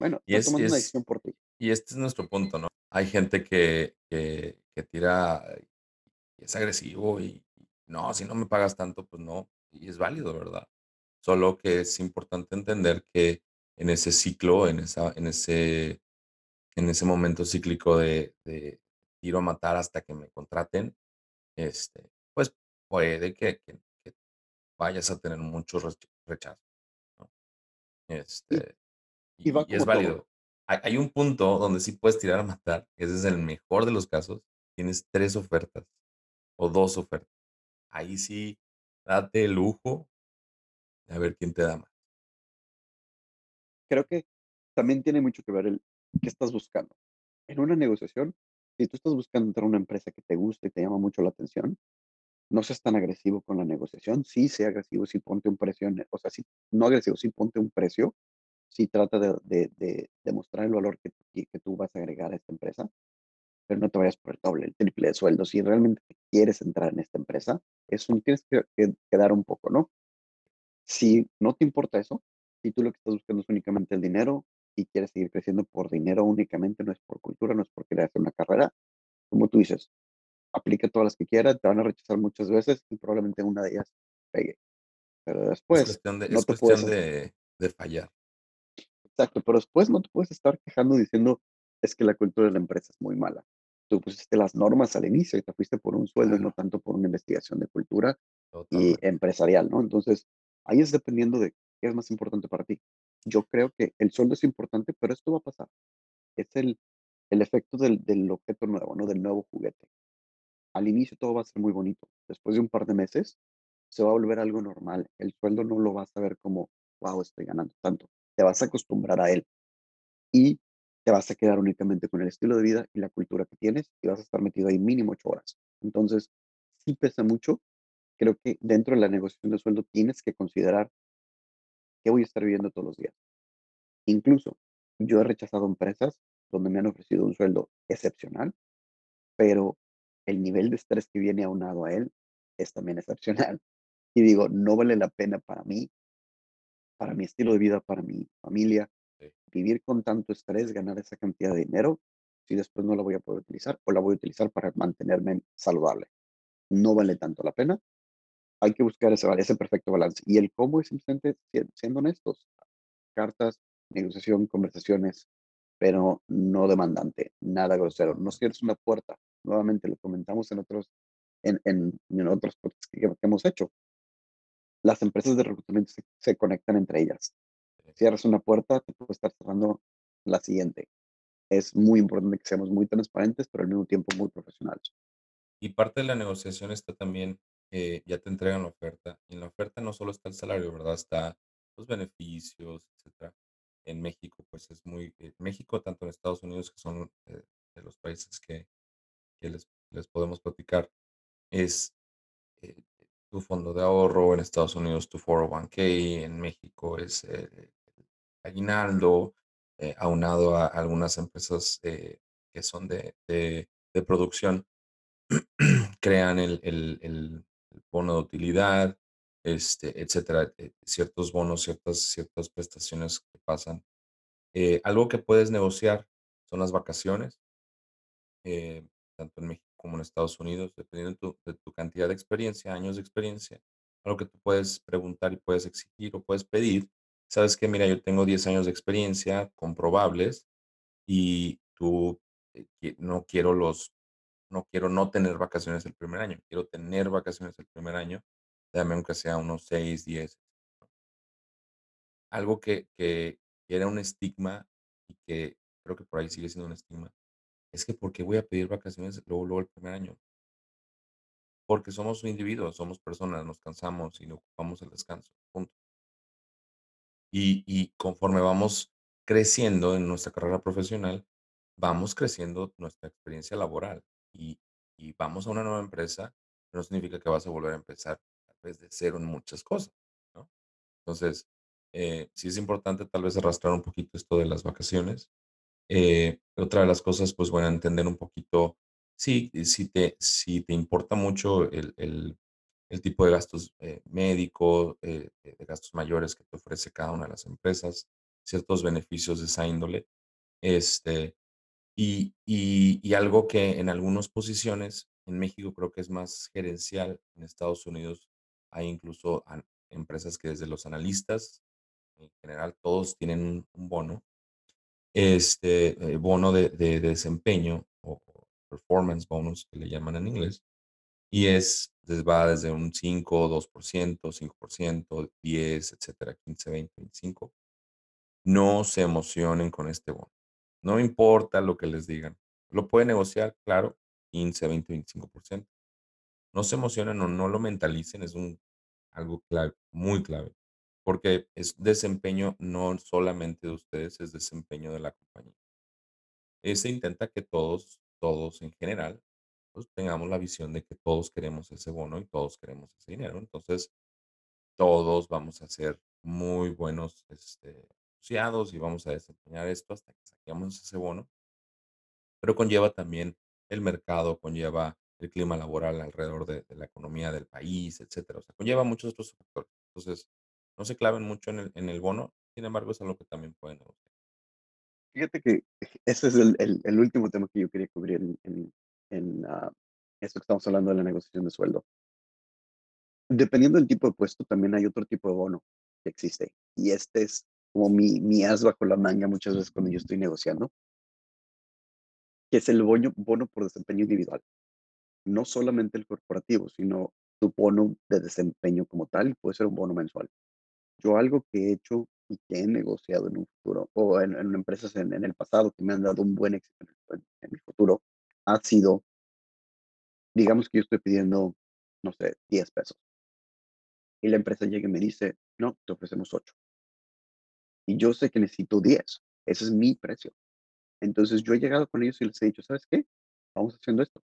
bueno, Y es, tomando una es, decisión por ti. y este es nuestro punto, ¿no? Hay gente que, que, que tira y es agresivo y no, si no me pagas tanto, pues no. Y es válido, ¿verdad? Solo que es importante entender que en ese ciclo, en esa, en ese, en ese momento cíclico de, de tiro a matar hasta que me contraten, este, pues puede que, que- que vayas a tener muchos rech- rechazos, ¿no? Este, y va y, y es todo. válido. Hay, hay un punto donde sí puedes tirar a matar, ese es el mejor de los casos. Tienes tres ofertas o dos ofertas. Ahí sí, date el lujo de a ver quién te da más. Creo que también tiene mucho que ver el qué estás buscando. En una negociación, si tú estás buscando entrar a una empresa que te gusta y te llama mucho la atención, no seas tan agresivo con la negociación. Sí, sea agresivo, sí ponte un precio, en- o sea, sí, no agresivo, sí ponte un precio. Sí trata de, de, de demostrar el valor que que tú vas a agregar a esta empresa, pero no te vayas por el doble, el triple de sueldo. Si realmente quieres entrar en esta empresa, es un, tienes que, que, que dar un poco, ¿no? Si no te importa eso, si tú lo que estás buscando es únicamente el dinero y quieres seguir creciendo por dinero únicamente, no es por cultura, no es por querer hacer una carrera, como tú dices, aplica todas las que quieras, te van a rechazar muchas veces y probablemente una de ellas pegue. Pero Es después cuestión de, no es te puedes, cuestión de, de fallar. exacto, pero después no te puedes estar quejando diciendo es que la cultura de la empresa es muy mala. Tú pusiste las normas al inicio y te fuiste por un sueldo y no Claro, tanto por una investigación de cultura y totalmente. empresarial, ¿no? Entonces, ahí es dependiendo de qué es más importante para ti. Yo creo que el sueldo es importante, pero esto va a pasar. Es el, el efecto del, del objeto nuevo, ¿no? Del nuevo juguete. Al inicio todo va a ser muy bonito. Después de un par de meses, se va a volver algo normal. El sueldo no lo vas a ver como, wow, estoy ganando tanto. Te vas a acostumbrar a él y te vas a quedar únicamente con el estilo de vida y la cultura que tienes y vas a estar metido ahí mínimo ocho horas. Entonces, sí pesa mucho. Creo que dentro de la negociación de sueldo tienes que considerar qué voy a estar viviendo todos los días. Incluso yo he rechazado empresas donde me han ofrecido un sueldo excepcional, pero el nivel de estrés que viene aunado a él es también excepcional. Y digo, no vale la pena para mí, para mi estilo de vida, para mi familia. Vivir con tanto estrés, ganar esa cantidad de dinero, si después no la voy a poder utilizar o la voy a utilizar para mantenerme saludable. No vale tanto la pena. Hay que buscar ese, ese perfecto balance. Y el cómo es simplemente si- siendo honestos. Cartas, negociación, conversaciones, pero no demandante, nada grosero. No cierres una puerta. Nuevamente lo comentamos en otros, en, en, en otros que, que hemos hecho. Las empresas de reclutamiento se, se conectan entre ellas. Cierras una puerta, te puede estar cerrando la siguiente. Es muy importante que seamos muy transparentes, pero al mismo tiempo muy profesionales. Y parte de la negociación está también, eh, ya te entregan la oferta. Y en la oferta no solo está el salario, ¿verdad? Está los beneficios, etcétera. En México, pues es muy, eh, México, tanto en Estados Unidos, que son eh, de los países que, que les, les podemos platicar, es eh, tu fondo de ahorro, en Estados Unidos tu 401k, en México es eh, aguinaldo, eh, aunado a algunas empresas eh, que son de, de, producción crean el, el- el- bono de utilidad, este, etcétera, eh, ciertos bonos, ciertas, ciertas prestaciones que pasan. Eh, algo que puedes negociar son las vacaciones, tanto en México como en Estados Unidos, dependiendo de tu, de tu cantidad de experiencia, años de experiencia, algo que tú puedes preguntar y puedes exigir o puedes pedir. Sabes que, mira, yo tengo 10 años de experiencia comprobables y tú eh, no quiero los no quiero no tener vacaciones el primer año, quiero tener vacaciones el primer año, dame aunque sea unos 6 10 Algo que, que era un estigma y que creo que por ahí sigue siendo un estigma, es que ¿por qué voy a pedir vacaciones luego, luego el primer año? Porque somos individuos, somos personas, nos cansamos y no ocupamos el descanso. Y, conforme vamos creciendo en nuestra carrera profesional, vamos creciendo nuestra experiencia laboral y, vamos a una nueva empresa, no significa que vas a volver a empezar tal de cero en muchas cosas, ¿no? Entonces, eh, sí es importante tal vez arrastrar un poquito esto de las vacaciones. Eh, otra de las cosas, pues bueno, entender un poquito, sí, si te, si te importa mucho el- el tipo de gastos eh, médicos, eh, de gastos mayores que te ofrece cada una de las empresas, ciertos beneficios de esa índole, este, y, y, algo que en algunas posiciones, en México creo que es más gerencial, en Estados Unidos hay incluso empresas que desde los analistas, en general, todos tienen un, un bono, este eh, bono de, de desempeño o performance bonus que le llaman en inglés, y es, les va desde un 5, 2%, 5%, 10, etcétera, 15, 20, 25. no se emocionen con este bono. No importa lo que les digan. Lo pueden negociar, claro, 15, 20, 25%. No se emocionen o no lo mentalicen, es un, algo clave, muy clave, porque es desempeño no solamente de ustedes, es desempeño de la compañía. Se intenta que todos, todos en general, pues tengamos la visión de que todos queremos ese bono y todos queremos ese dinero. Entonces, todos vamos a ser muy buenos este, asociados y vamos a desempeñar esto hasta que saquemos ese bono. Pero conlleva también el mercado, conlleva el clima laboral alrededor de, la economía del país, etcétera. O sea, conlleva muchos otros factores. Entonces, no se claven mucho en el, en el bono, sin embargo, es algo que también pueden negociar. Fíjate que ese es el, el, último tema que yo quería cubrir en, en, en ah, esto que estamos hablando de la negociación de sueldo. Dependiendo del tipo de puesto, también hay otro tipo de bono que existe. Y este es como mi, mi as bajo la manga muchas veces cuando yo estoy negociando, que es el bono, bono por desempeño individual. No solamente el corporativo, sino tu bono de desempeño como tal, puede ser un bono mensual. Yo algo que he hecho y que he negociado en un futuro, o en, empresas en, el pasado que me han dado un buen éxito en, en mi futuro, ha sido, digamos que yo estoy pidiendo, no sé, 10 pesos y la empresa llega y me dice, no, te ofrecemos 8. Y yo sé que necesito 10. Ese es mi precio. Entonces yo he llegado con ellos y les he dicho, ¿sabes qué? Vamos haciendo esto.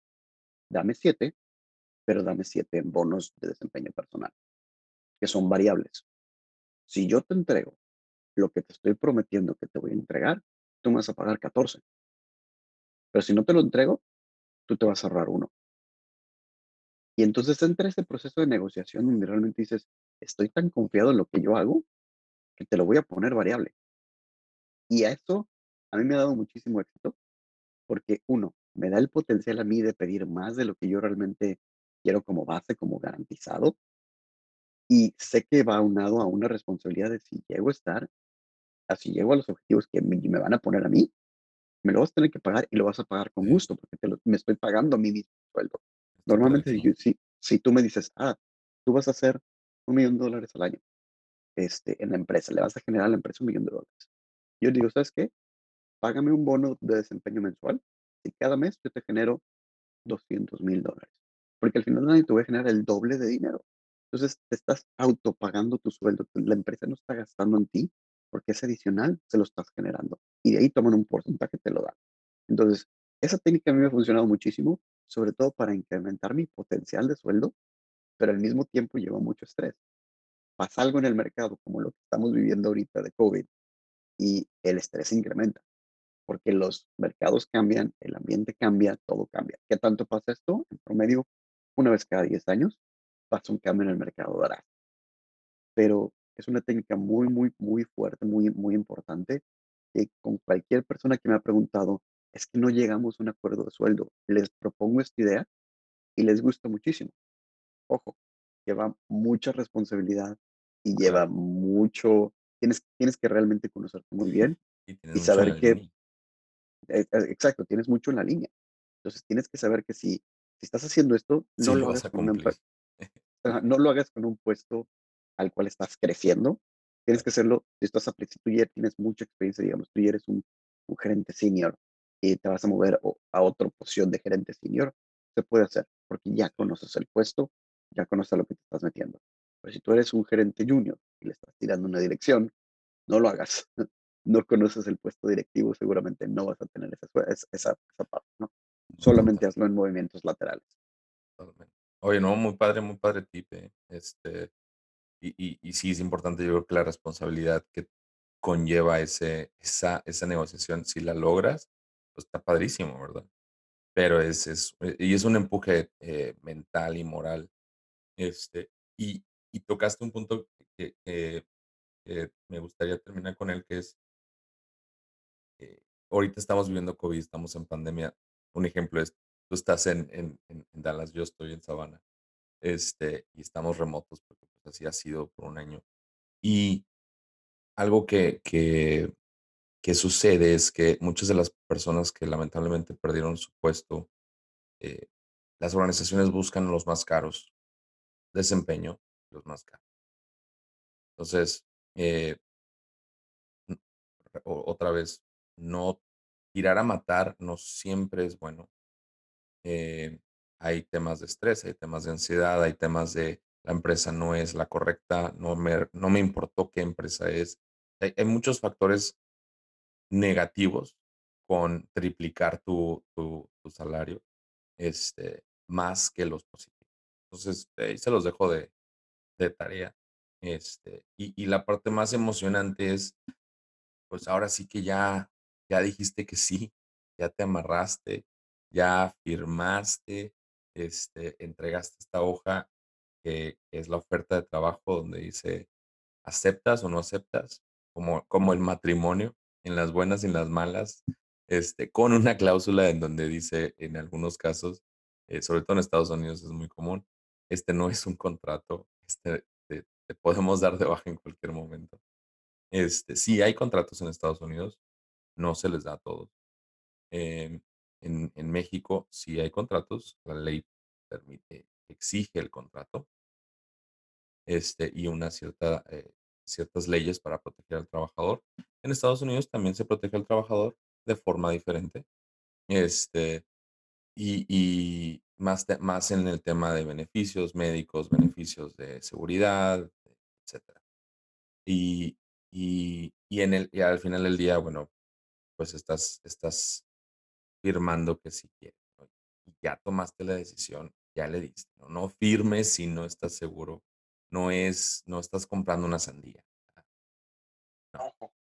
Dame 7, pero dame 7 en bonos de desempeño personal, que son variables. Si yo te entrego lo que te estoy prometiendo que te voy a entregar, tú me vas a pagar 14. Pero si no te lo entrego, tú te vas a ahorrar uno. Y entonces entra ese proceso de negociación donde realmente dices, estoy tan confiado en lo que yo hago que te lo voy a poner variable. Y a eso a mí me ha dado muchísimo éxito porque uno, me da el potencial a mí de pedir más de lo que yo realmente quiero como base, como garantizado. Y sé que va unado a una responsabilidad de si llego a estar, así llego a los objetivos que me, van a poner a mí, me lo vas a tener que pagar y lo vas a pagar con gusto porque te me estoy pagando a mí mismo sueldo. Normalmente, si, si tú me dices, ah, tú vas a hacer un millón de dólares al año este, en la empresa, le vas a generar a la empresa un millón de dólares. Yo digo, ¿sabes qué? Págame un bono de desempeño mensual y cada mes yo te genero 200 mil dólares. Porque al final del año te voy a generar el doble de dinero. Entonces te estás autopagando tu sueldo. La empresa no está gastando en ti porque es adicional, se lo estás generando. Y de ahí toman un porcentaje, te lo dan. Entonces, esa técnica a mí me ha funcionado muchísimo sobre todo para incrementar mi potencial de sueldo, pero al mismo tiempo lleva mucho estrés. Pasa algo en el mercado como lo que estamos viviendo ahorita de COVID y el estrés incrementa, porque los mercados cambian, el ambiente cambia, todo cambia. ¿Qué tanto pasa esto? En promedio, una vez cada 10 años pasa un cambio en el mercado drástico. Pero es una técnica muy, muy, muy fuerte, muy, muy importante, con cualquier persona que me ha preguntado, es que no llegamos a un acuerdo de sueldo. Les propongo esta idea y les gusta muchísimo. Ojo, lleva mucha responsabilidad y lleva mucho, tienes, tienes que realmente conocerte muy bien y, saber que, e, e, exacto, tienes mucho en la línea. Entonces tienes que saber que si, si estás haciendo esto, no, lo hagas con no lo hagas con un puesto al cual estás creciendo. Tienes que hacerlo, si estás a, si tú ya tienes mucha experiencia, digamos, tú ya eres un, un gerente senior y te vas a mover a otra posición de gerente senior, se puede hacer porque ya conoces el puesto, ya conoces lo que te estás metiendo. Pero si tú eres un gerente junior y le estás tirando una dirección, no lo hagas. No conoces el puesto directivo, seguramente no vas a tener esa, esa, esa parte, ¿no? Solamente hazlo en movimientos laterales. Oye, no, muy padre, muy padre tip. Eh, este, y, y, y, sí es importante, yo creo que la responsabilidad que conlleva ese, esa, esa negociación, si la logras, pues, está padrísimo, ¿verdad? Pero es, es, eh, y es un empuje eh, mental y moral. Este, y, y tocaste un punto que, me gustaría terminar con él, que es, eh, ahorita estamos viviendo COVID, estamos en pandemia. Un ejemplo es, tú estás en, en, en Dallas, yo estoy en Savannah, este, y estamos remotos, porque así ha sido por un año. Y algo que, que sucede es que muchas de las personas que lamentablemente perdieron su puesto, eh, las organizaciones buscan los más caros, desempeño, los más caros. Entonces, eh, otra vez, no tirar a matar no siempre es bueno. Eh, hay temas de estrés, hay temas de ansiedad, hay temas de la empresa no es la correcta, no me, no me importó qué empresa es. Hay, muchos factores negativos con triplicar tu, tu, salario, este, más que los positivos. Entonces, ahí se los dejo de, de tarea. Este, y, y, la parte más emocionante es, pues ahora sí que ya, ya dijiste que sí, ya te amarraste, ya firmaste, este, entregaste esta hoja que, es la oferta de trabajo donde dice, ¿aceptas o no aceptas? Como, como el matrimonio, en las buenas y en las malas, este, con una cláusula en donde dice, en algunos casos, eh, sobre todo en Estados Unidos es muy común, este no es un contrato, este, te, podemos dar de baja en cualquier momento. Este, sí hay contratos en Estados Unidos, no se les da a todos. Em, en, en, México sí hay contratos, la ley permite, exige el contrato, este, y una cierta, eh, ciertas leyes para proteger al trabajador. En Estados Unidos también se protege al trabajador de forma diferente. Este, y, y más, más en el tema de beneficios médicos, beneficios de seguridad, etc. Y, y, y, en el, y al final del día, bueno, pues estás, estás firmando que si quieres. Ya tomaste la decisión, ya le diste. ¿no? no firmes si no estás seguro no es, no estás comprando una sandía.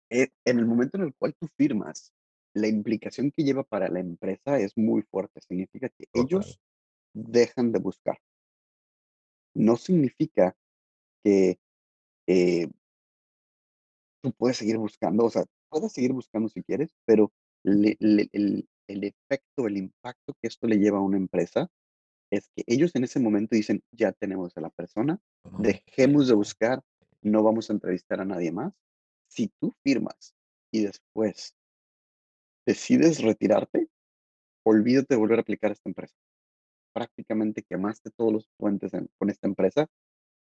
Eh, en el momento en el cual tú firmas, la implicación que lleva para la empresa es muy fuerte. Significa que ellos dejan de buscar. No significa que eh, tú puedes seguir buscando, o sea, puedes seguir buscando si quieres, pero el, el efecto, el impacto que esto le lleva a una empresa es que ellos en ese momento dicen, ya tenemos a la persona, dejemos de buscar, no vamos a entrevistar a nadie más. Si tú firmas y después decides retirarte, olvídate de volver a aplicar a esta empresa. Prácticamente quemaste todos los puentes con esta empresa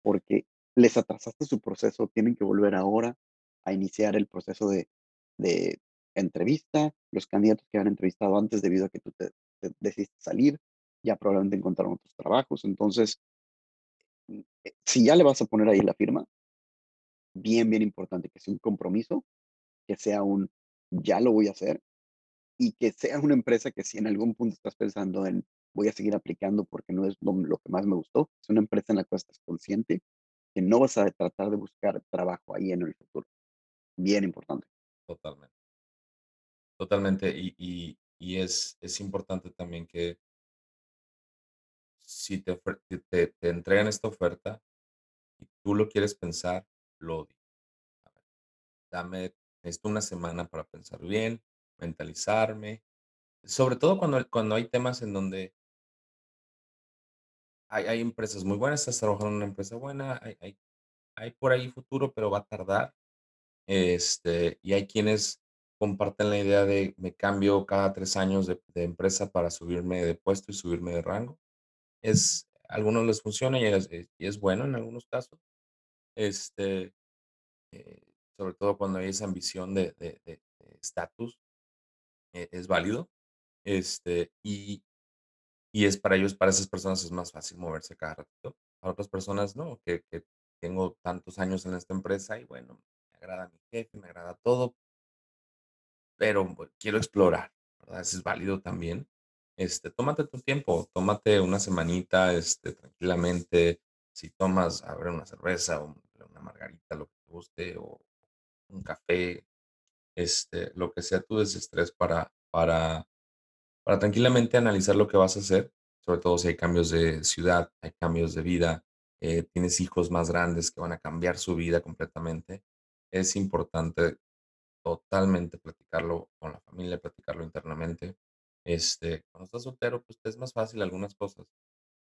porque les atrasaste su proceso, tienen que volver ahora a iniciar el proceso de, de entrevista, los candidatos que han entrevistado antes debido a que tú te, te decidiste salir, ya probablemente encontraron otros trabajos. Entonces, mm, eh, si ya le vas a poner ahí la firma, bien, bien importante que sea un compromiso, que sea un ya lo voy a hacer y que sea una empresa que si en algún punto estás pensando en voy a seguir aplicando porque no es lo, que más me gustó, es una empresa en la cual estás consciente que no vas a tratar de buscar trabajo ahí en el futuro. Bien importante. Totalmente. Totalmente. Y, y, y es, es importante también que si te, te, te entregan esta oferta y tú lo quieres pensar, lo digo. dame esto una semana para pensar bien, mentalizarme. Sobre todo cuando, cuando hay temas en donde hay, hay empresas muy buenas, estás trabajando en una empresa buena, hay, hay, hay por ahí futuro, pero va a tardar. Este, y hay quienes comparten la idea de me cambio cada tres años de empresa para subirme de puesto y subirme de rango es, a algunos les funciona y es, eh, y es bueno en algunos casos. Este, eh, sobre todo cuando hay esa ambición de estatus, eh, es válido. Este, y, y es para ellos, para esas personas es más fácil moverse cada ratito. Para otras personas no, que, que tengo tantos años en esta empresa y bueno, me agrada mi jefe, me agrada todo, pero quiero explorar, ¿verdad? Eso es válido también. Este, tómate tu tiempo, tómate una semanita, este, tranquilamente. Si tomas, a ver, una cerveza o una margarita, lo que te guste, o un café, este, lo que sea tu desestrés para, para, para tranquilamente analizar lo que vas a hacer, sobre todo si hay cambios de ciudad, hay cambios de vida, eh, tienes hijos más grandes que van a cambiar su vida completamente. Es importante totalmente platicarlo con la familia, platicarlo internamente este, cuando estás soltero, pues es más fácil algunas cosas.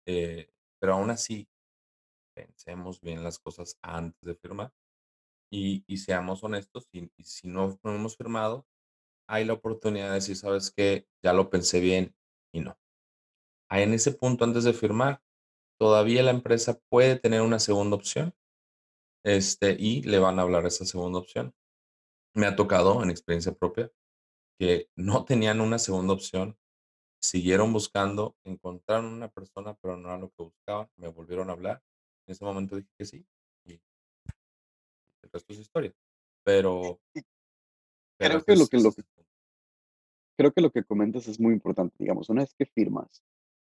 Eh, pero aún así, pensemos bien las cosas antes de firmar y, y seamos honestos. Y, si no, no hemos firmado, hay la oportunidad de decir, sabes que ya lo pensé bien y no. Ahí en ese punto, antes de firmar, todavía la empresa puede tener una segunda opción este, y le van a hablar esa segunda opción. me ha tocado en experiencia propia que no tenían una segunda opción, siguieron buscando, encontraron una persona, pero no era lo que buscaban, me volvieron a hablar. En ese momento dije que sí, y el resto es historia. Pero pero Creo que lo que lo que creo que lo que comentas es muy importante, digamos, una vez que firmas,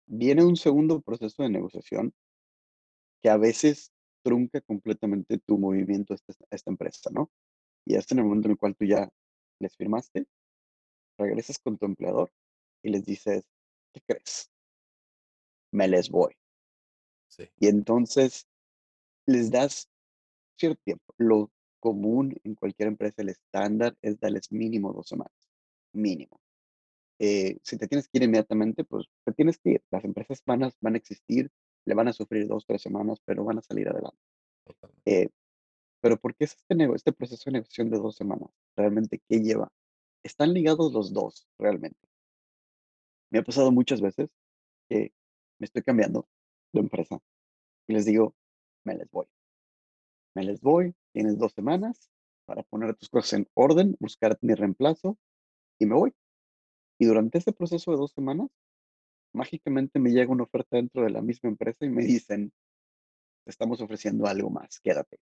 viene un segundo proceso de negociación que a veces trunca completamente tu movimiento a esta a esta empresa, ¿no? Y es en el momento en el cual tú ya les firmaste, regresas con tu empleador y les dices: "¿Qué crees? Me les voy". Sí, Y entonces les das cierto tiempo. Lo común en cualquier empresa, el estándar es darles mínimo 2 semanas, mínimo. Eh, si te tienes que ir inmediatamente, pues te tienes que ir. Las empresas van a van a existir, le van a sufrir 2 3 semanas, pero van a salir adelante. Eh, pero, ¿por qué es este este proceso de negociación de 2 semanas? ¿Realmente qué lleva? Están ligados los 2 realmente. Me ha pasado muchas veces que me estoy cambiando de empresa y les digo: "Me les voy". Me les voy, tienes 2 semanas para poner tus cosas en orden, buscar mi reemplazo y me voy. Y durante ese proceso de 2 semanas, mágicamente me llega una oferta dentro de la misma empresa y me dicen: "Te estamos ofreciendo algo más, quédate".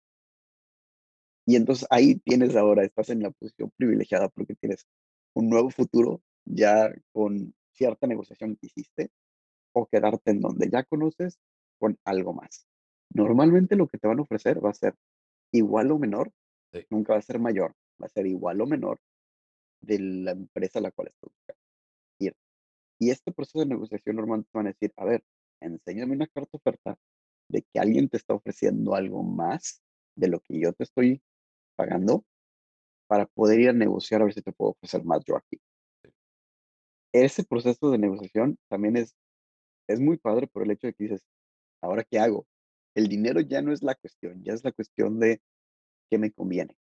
Y entonces ahí tienes ahora, estás en la posición privilegiada porque tienes un nuevo futuro ya con cierta negociación que hiciste, o quedarte en donde ya conoces con algo más. Normalmente lo que te van a ofrecer va a ser igual o menor, Sí, nunca va a ser mayor, va a ser igual o menor de la empresa a la cual estás buscando. Y este proceso de negociación normalmente te van a decir, a ver, enséñame una carta oferta de que alguien te está ofreciendo algo más de lo que yo te estoy pagando para poder ir a negociar a ver si te puedo ofrecer más yo aquí. Ese proceso de negociación también es, es muy padre por el hecho de que dices, ¿ahora qué hago? El dinero ya no es la cuestión, ya es la cuestión de qué me conviene.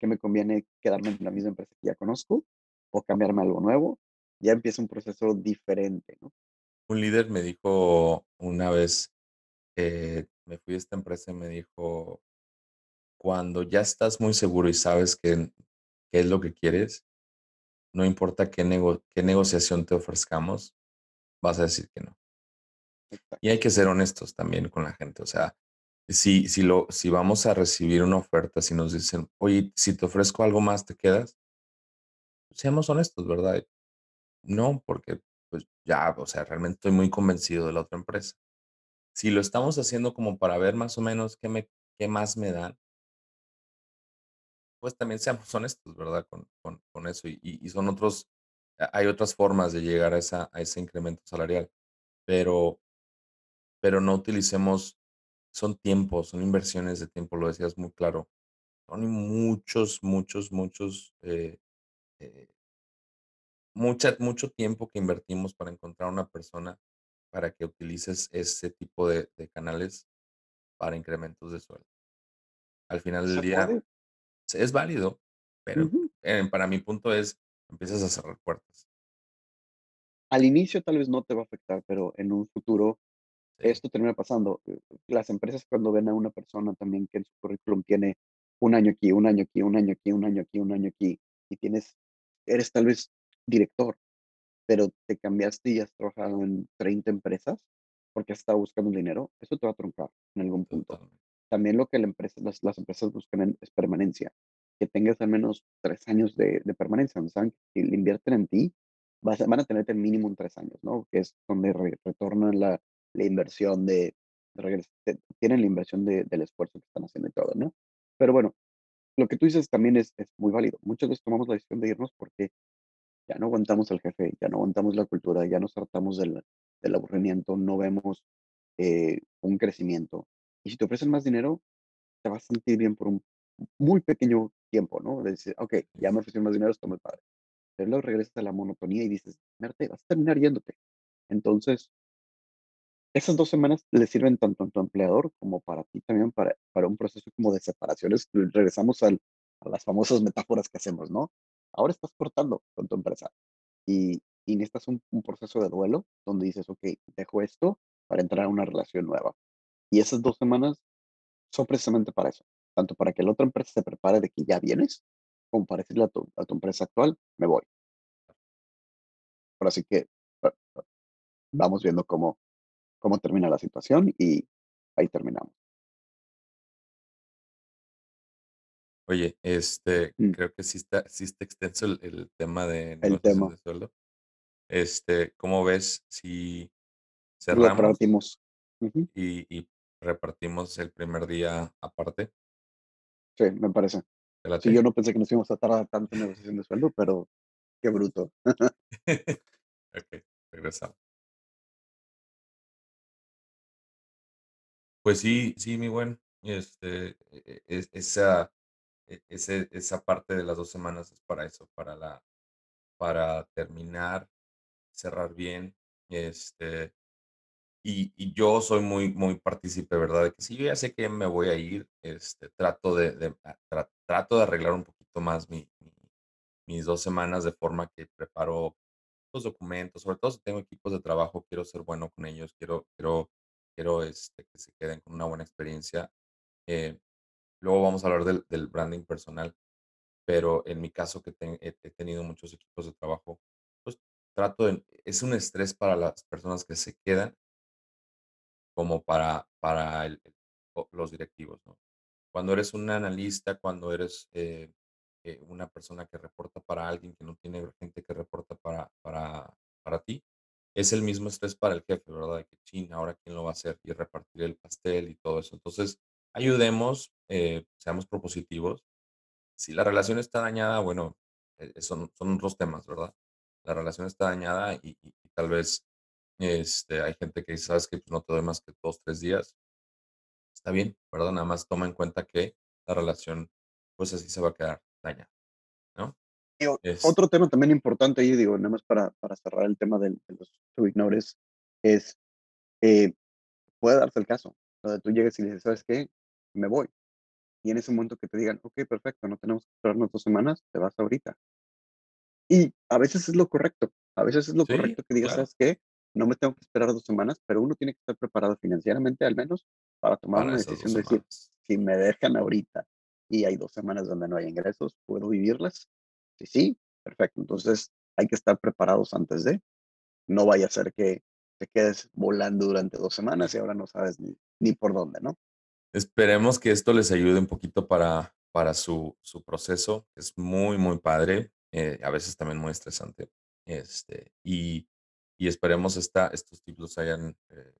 ¿Qué me conviene quedarme en la misma empresa que ya conozco o cambiarme a algo nuevo? Ya empieza un proceso diferente, ¿no? Un líder me dijo una vez, eh, me fui a esta empresa y me dijo: "Cuando ya estás muy seguro y sabes qué qué es lo que quieres, no importa qué nego qué negociación te ofrezcamos, vas a decir que no". Y hay que ser honestos también con la gente, o sea, si si lo si vamos a recibir una oferta, si nos dicen: "Oye, si te ofrezco algo más, ¿te quedas?". Seamos honestos, ¿verdad? No, porque, pues, ya, o sea, realmente estoy muy convencido de la otra empresa. Si lo estamos haciendo como para ver más o menos qué me qué más me dan, pues, también seamos honestos, ¿verdad? Con con con eso, y y son otros ha hay otras formas de llegar a esa a ese incremento salarial, pero pero no utilicemos son tiempos, son inversiones de tiempo, lo decías muy claro. Son muchos, muchos, muchos, eh eh, mucha mucho tiempo que invertimos para encontrar una persona para que utilices ese tipo de de canales para incrementos de sueldo. Al final del día. Es válido, pero, eh, para mi punto es, empiezas a cerrar puertas. Al inicio tal vez no te va a afectar, pero en un futuro Sí, esto termina pasando. Eh, Las empresas cuando ven a una persona también que en su currículum tiene un año aquí, un año aquí, un año aquí, un año aquí, un año aquí, y tienes, eres tal vez director pero te cambiaste y has trabajado en 30 empresas porque has estado buscando dinero, eso te va a truncar en algún punto. totalmente. También lo que las, empresas buscan es permanencia, que tengas al menos tres años de, permanencia, donde saben que si invierten en ti, vas van a tenerte mínimo en tres años, ¿no? Que es donde re- retornan la, la inversión de, tienen la inversión de- del esfuerzo que están haciendo y todo, ¿no? Pero bueno, lo que tú dices también es, es muy válido. Muchas veces tomamos la decisión de irnos porque ya no aguantamos al jefe, ya no aguantamos la cultura, ya nos hartamos del, del aburrimiento, no vemos eh, un crecimiento. Y si te ofrecen más dinero, te vas a sentir bien por un muy pequeño tiempo, ¿no? De decir, ok, ya me ofrecieron más dinero, está muy padre. Pero luego regresas a la monotonía y dices, Merte, vas a terminar yéndote. Entonces, esas 2 semanas le sirven tanto a tu empleador como para ti también, para para un proceso como de separaciones. Regresamos al a las famosas metáforas que hacemos, ¿no? Ahora estás cortando con tu empresa y y necesitas un un proceso de duelo donde dices: "Okey, dejo esto para entrar a una relación nueva". Y esas 2 semanas son precisamente para eso, tanto para que la otra empresa se prepare de que ya vienes, como para decirle a tu, a tu empresa actual, me voy. Ahora sí que vamos viendo cómo, cómo termina la situación y ahí terminamos. Oye, este, Mm. creo que sí está, sí está extenso el, el tema de El tema. de sueldo. Este, ¿cómo ves si Lo cerramos y, y repartimos el primer día aparte? Sí, me parece. ¿Te Sí, yo no pensé que nos íbamos a tardar tanto en negociación de sueldo, pero qué bruto. Ok, regresamos. Pues sí, sí, mi buen, este, e- e- es- esa, e- ese- esa parte de las dos semanas es para eso, para la, para terminar, cerrar bien, este, y, y yo soy muy, muy partícipe, ¿verdad? De que si yo ya sé que me voy a ir, este, trato de, de- a- tra- trato de arreglar un poquito más mi, mi- mis dos semanas de forma que preparo los documentos, sobre todo si tengo equipos de trabajo, quiero ser bueno con ellos, quiero, quiero, quiero este, que se queden con una buena experiencia. Eh, luego vamos a hablar del, del branding personal, pero en mi caso que te- he, he tenido muchos equipos de trabajo, pues trato de, es un estrés para las personas que se quedan como para, para los directivos. Cuando eres un analista, cuando eres eh, eh, una persona que reporta para alguien que no tiene gente que reporta para, para, para ti, es el mismo estrés para el jefe, ¿verdad? De que, chin, ahora quién lo va a hacer y repartir el pastel y todo eso. Entonces, ayudemos, eh, seamos propositivos. Si la relación está dañada, bueno, eh, son, son otros temas, ¿verdad? La relación está dañada y tal vez este, hay gente que dice, sabes que pues no te doy más que dos, tres días. Está bien, ¿verdad? Nada más toma en cuenta que la relación, pues así se va a quedar dañada, ¿no? Y Es, otro tema también importante ahí, digo, nada más para, para cerrar el tema de, los ignores, es, eh, puede darse el caso, donde tú llegues y le dices, ¿sabes qué? Me voy. Y en ese momento que te digan, ok, perfecto, no tenemos que esperarnos dos semanas, te vas ahorita. Y a veces es lo correcto, a veces es lo sí, correcto que digas, claro, ¿sabes qué? No me tengo que esperar dos semanas, pero uno tiene que estar preparado financieramente al menos para tomar para una decisión de decir, si me dejan ahorita y hay dos semanas donde no hay ingresos, ¿puedo vivirlas? Sí, sí, perfecto. Entonces hay que estar preparados antes de, no vaya a ser que te quedes volando durante dos semanas y ahora no sabes ni, ni por dónde, ¿no? Esperemos que esto les ayude un poquito para, para su, su proceso. Es muy, muy padre, eh, a veces también muy estresante. Este, y, y esperemos esta, estos tips los hayan, eh,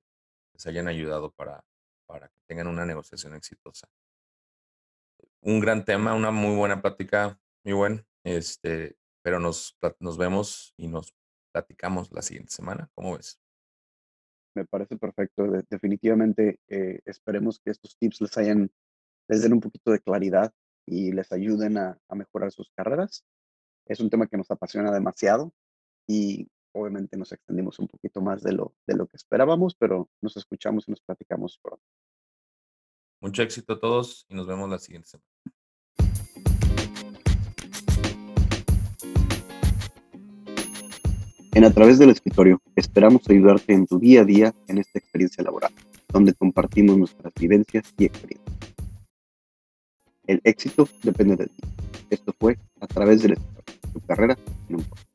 les hayan ayudado para, para que tengan una negociación exitosa. Un gran tema, una muy buena plática, muy buen. Este, pero nos, nos vemos y nos platicamos la siguiente semana. ¿Cómo ves? Me parece perfecto. De- definitivamente eh, esperemos que estos tips les hayan, les den un poquito de claridad y les ayuden a, a mejorar sus carreras. Es un tema que nos apasiona demasiado y obviamente nos extendimos un poquito más de lo, de lo que esperábamos, pero nos escuchamos y nos platicamos pronto. Mucho éxito a todos y nos vemos la siguiente semana. En A través del escritorio, esperamos ayudarte en tu día a día en esta experiencia laboral, donde compartimos nuestras vivencias y experiencias. El éxito depende de ti. Esto fue A través del escritorio, tu carrera en un.